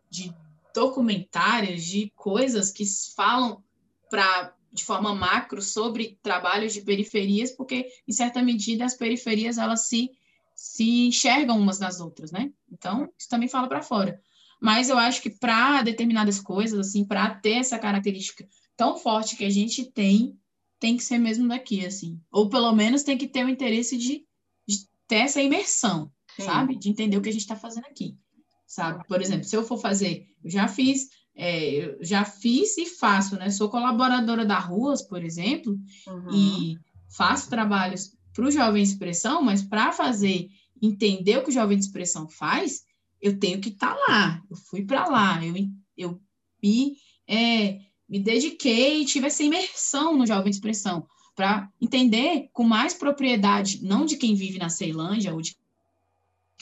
de documentários, de coisas que falam para de forma macro sobre trabalhos de periferias, porque em certa medida as periferias elas se se enxergam umas nas outras, né? Então, isso também fala para fora. Mas eu acho que para determinadas coisas, assim, para ter essa característica tão forte que a gente tem, tem que ser mesmo daqui, assim. Ou pelo menos tem que ter o interesse de, de ter essa imersão, Sim. sabe? De entender o que a gente está fazendo aqui, sabe? Por exemplo, se eu for fazer, eu já fiz, é, eu já fiz e faço, né? Sou colaboradora da Ruas, por exemplo, uhum. e faço trabalhos para o Jovem Expressão, mas para fazer entender o que o Jovem de Expressão faz, eu tenho que estar tá lá. Eu fui para lá, eu, eu me, é, me dediquei e tive essa imersão no Jovem de Expressão para entender com mais propriedade, não de quem vive na Ceilândia ou de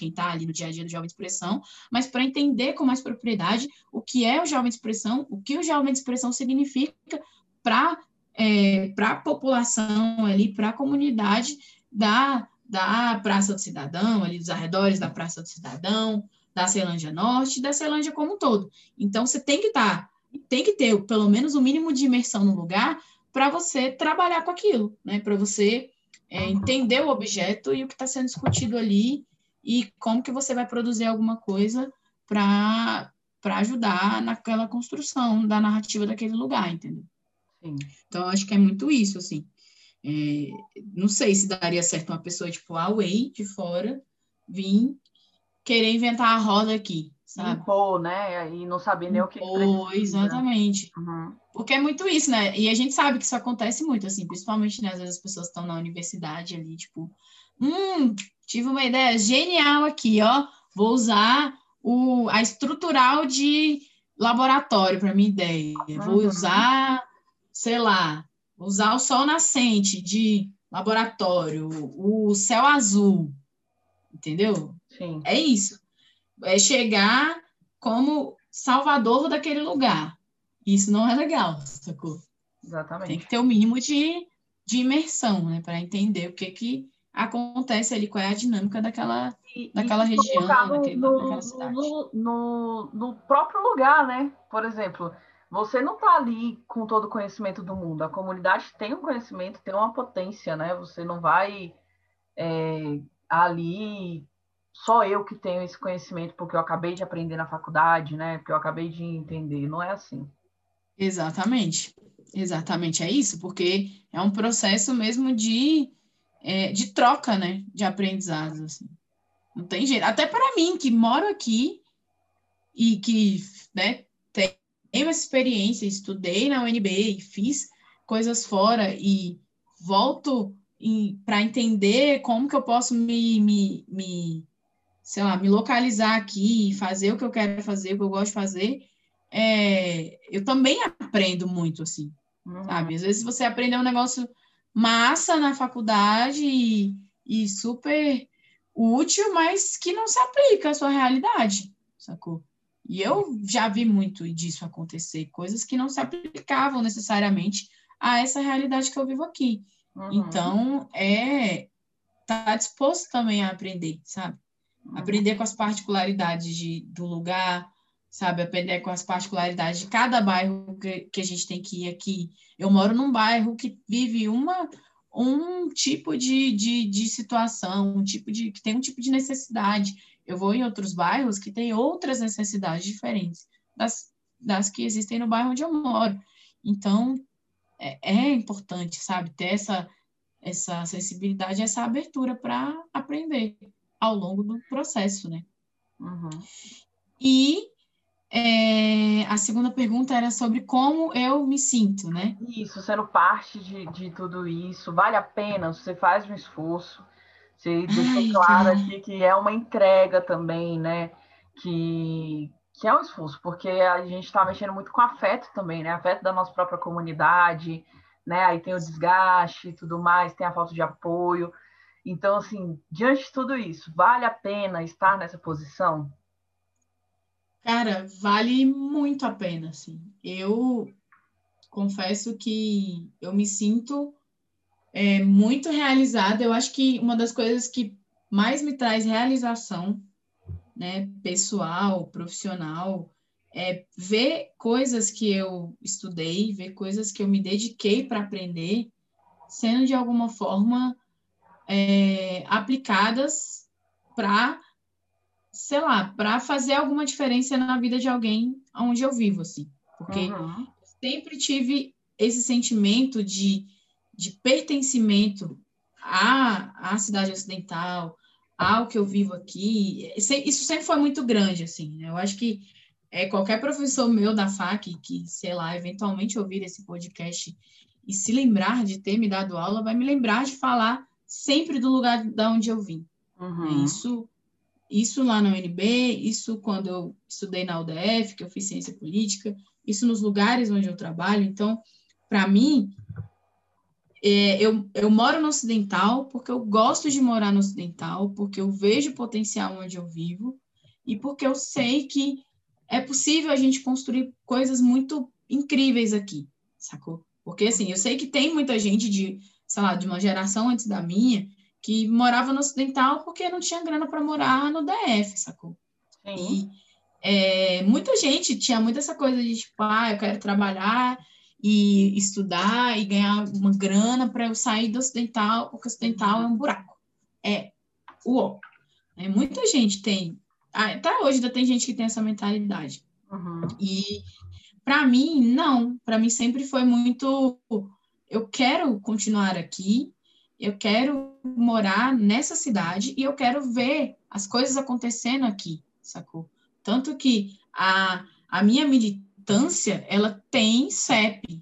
quem está ali no dia a dia do Jovem de Expressão, mas para entender com mais propriedade o que é o Jovem de Expressão, o que o Jovem de Expressão significa para é, para a população ali, para a comunidade da, da Praça do Cidadão, ali dos arredores da Praça do Cidadão, da Ceilândia Norte da Ceilândia como um todo. Então, você tem que estar, tá, tem que ter pelo menos o um mínimo de imersão no lugar para você trabalhar com aquilo, né? Para você é, entender o objeto e o que está sendo discutido ali e como que você vai produzir alguma coisa para para ajudar naquela construção da narrativa daquele lugar, entendeu? Sim. Então, acho que é muito isso, assim. É, não sei se daria certo uma pessoa tipo a Way de fora vir querer inventar a roda aqui, sabe? Impor, né? E não saber nem o que precisa. Exatamente. Uhum. Porque é muito isso, né? E a gente sabe que isso acontece muito, assim, principalmente, né? Às vezes as pessoas estão na universidade ali, tipo, hum, tive uma ideia genial aqui, ó. Vou usar o, a estrutural de laboratório para minha ideia. Vou usar, sei lá, usar o sol nascente de laboratório, o céu azul, entendeu? Sim. É isso. É chegar como salvador daquele lugar. Isso não é legal, sacou? Exatamente. Tem que ter o um mínimo de, de imersão, né? Para entender o que que acontece ali, qual é a dinâmica daquela, e, daquela e região, daquele, no, daquela cidade. No, no, no, próprio lugar, né? Por exemplo, você não está ali com todo o conhecimento do mundo. A comunidade tem um conhecimento, tem uma potência, né? Você não vai é, ali só eu que tenho esse conhecimento porque eu acabei de aprender na faculdade, né? Porque eu acabei de entender. Não é assim. Exatamente. Exatamente, é isso, porque é um processo mesmo de, é, de troca, né? De aprendizados, assim. Não tem jeito. Até para mim, que moro aqui e que né, tenho essa experiência, estudei na UNB, fiz coisas fora e volto para entender como que eu posso me, me, me sei lá, me localizar aqui e fazer o que eu quero fazer, o que eu gosto de fazer, é, eu também aprendo muito, assim, uhum. sabe? Às vezes você aprende um negócio massa na faculdade e, e super útil, mas que não se aplica à sua realidade, sacou? E eu já vi muito disso acontecer, coisas que não se aplicavam necessariamente a essa realidade que eu vivo aqui. Uhum. Então, é tá disposto também a aprender, sabe? Uhum. Aprender com as particularidades de, do lugar, sabe? Aprender com as particularidades de cada bairro que, que a gente tem que ir aqui. Eu moro num bairro que vive uma um tipo de, de, de situação, um tipo de que tem um tipo de necessidade. Eu vou em outros bairros que têm outras necessidades diferentes das, das que existem no bairro onde eu moro. Então, é, é importante, sabe, ter essa, essa sensibilidade, essa abertura para aprender ao longo do processo, né? Uhum. E é, a segunda pergunta era sobre como eu me sinto, né? Isso, sendo parte de, de tudo isso, vale a pena? Você faz um esforço, você deixou claro aqui que é uma entrega também, né? Que, que é um esforço, porque a gente está mexendo muito com afeto também, né? Afeto da nossa própria comunidade, né? Aí tem o desgaste e tudo mais, tem a falta de apoio. Então, assim, diante de tudo isso, vale a pena estar nessa posição? Cara, vale muito a pena, assim. Eu confesso que eu me sinto é, muito realizada. Eu acho que uma das coisas que mais me traz realização, né, pessoal, profissional, é ver coisas que eu estudei, ver coisas que eu me dediquei para aprender, sendo de alguma forma é, aplicadas para sei lá, para fazer alguma diferença na vida de alguém onde eu vivo, assim. Porque uhum. sempre tive esse sentimento de, de pertencimento à, à cidade ocidental, ao que eu vivo aqui. Isso sempre foi muito grande, assim. Né? Eu acho que é, qualquer professor meu da FAC que, sei lá, eventualmente ouvir esse podcast e se lembrar de ter me dado aula, vai me lembrar de falar sempre do lugar da onde eu vim. Uhum. Isso isso lá na UNB, isso quando eu estudei na UDF, que eu fiz ciência política, isso nos lugares onde eu trabalho. Então, para mim, é, eu, eu moro no Ocidental porque eu gosto de morar no Ocidental, porque eu vejo potencial onde eu vivo e porque eu sei que é possível a gente construir coisas muito incríveis aqui, sacou? Porque, assim, eu sei que tem muita gente de, sei lá, de uma geração antes da minha que morava no Ocidental porque não tinha grana para morar no DF, sacou? Sim. E é, muita gente tinha muito essa coisa de tipo, ah, eu quero trabalhar e estudar e ganhar uma grana para eu sair do Ocidental, porque o Ocidental é um buraco. É o é, Muita gente tem, até hoje ainda tem gente que tem essa mentalidade. Uhum. E para mim, não. Para mim sempre foi muito. Eu quero continuar aqui, eu quero morar nessa cidade e eu quero ver as coisas acontecendo aqui, sacou? Tanto que a, a minha militância, ela tem CEP,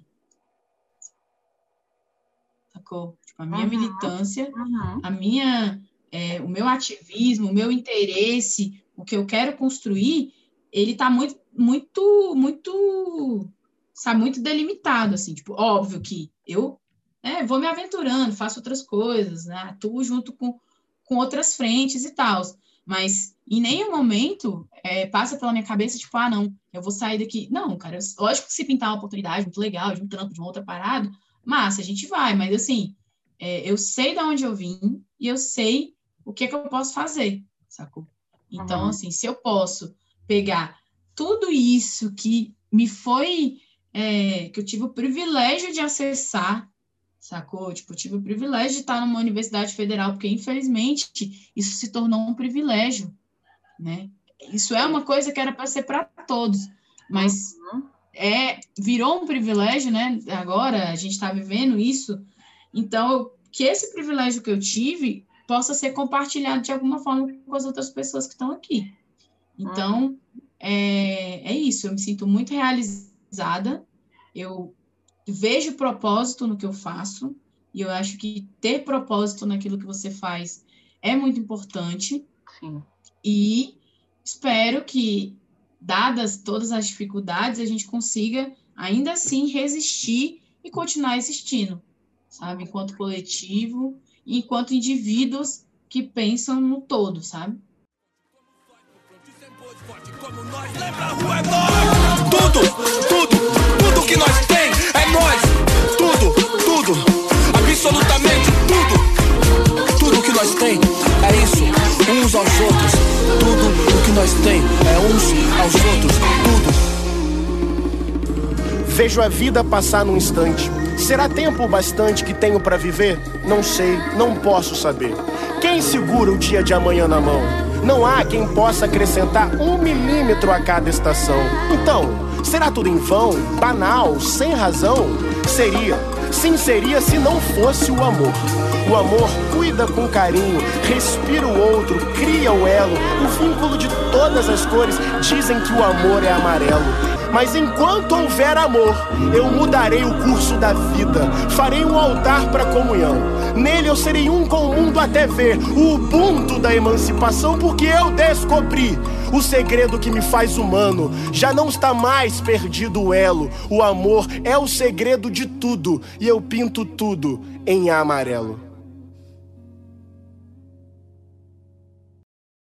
sacou? Tipo, a minha uhum, militância, uhum. a minha, é, o meu ativismo, o meu interesse, o que eu quero construir, ele tá muito, muito, muito, sabe, muito delimitado, assim, tipo, óbvio que eu né, vou me aventurando, faço outras coisas, né, atuo junto com, com outras frentes e tal. Mas em nenhum momento é, passa pela minha cabeça, tipo, ah, não, eu vou sair daqui. Não, cara, eu, lógico que se pintar uma oportunidade muito legal, de um trampo, de uma outra parada, massa, a gente vai, mas assim, é, eu sei de onde eu vim e eu sei o que, é que eu posso fazer, sacou? Então, uhum. assim, se eu posso pegar tudo isso que me foi, é, que eu tive o privilégio de acessar sacou? Tipo, tive o privilégio de estar numa universidade federal, porque infelizmente isso se tornou um privilégio, né? Isso é uma coisa que era para ser para todos, mas uhum. é virou um privilégio, né? Agora a gente está vivendo isso, então que esse privilégio que eu tive possa ser compartilhado de alguma forma com as outras pessoas que estão aqui. Então uhum. é, é isso. Eu me sinto muito realizada. Eu vejo propósito no que eu faço, e eu acho que ter propósito naquilo que você faz é muito importante. Sim. E espero que, dadas todas as dificuldades, a gente consiga ainda assim resistir e continuar existindo, sabe? Enquanto coletivo e enquanto indivíduos que pensam no todo, sabe? Tudo, tudo, tudo que nós nós. Tudo, tudo, absolutamente tudo. Tudo que nós tem é isso, uns aos outros. Tudo o que nós tem é uns aos outros. Tudo. Vejo a vida passar num instante. Será tempo bastante que tenho para viver? Não sei, não posso saber. Quem segura o dia de amanhã na mão? Não há quem possa acrescentar um milímetro a cada estação. Então, será tudo em vão, banal, sem razão? Seria. Sim, seria se não fosse o amor. O amor cuida com carinho, respira o outro, cria o elo, o vínculo de todas as cores. Dizem que o amor é amarelo. Mas enquanto houver amor, eu mudarei o curso da vida, farei um altar para comunhão. Nele eu serei um com o mundo até ver o Ubuntu da emancipação, porque eu descobri o segredo que me faz humano. Já não está mais perdido o elo. O amor é o segredo de tudo, e eu pinto tudo em amarelo.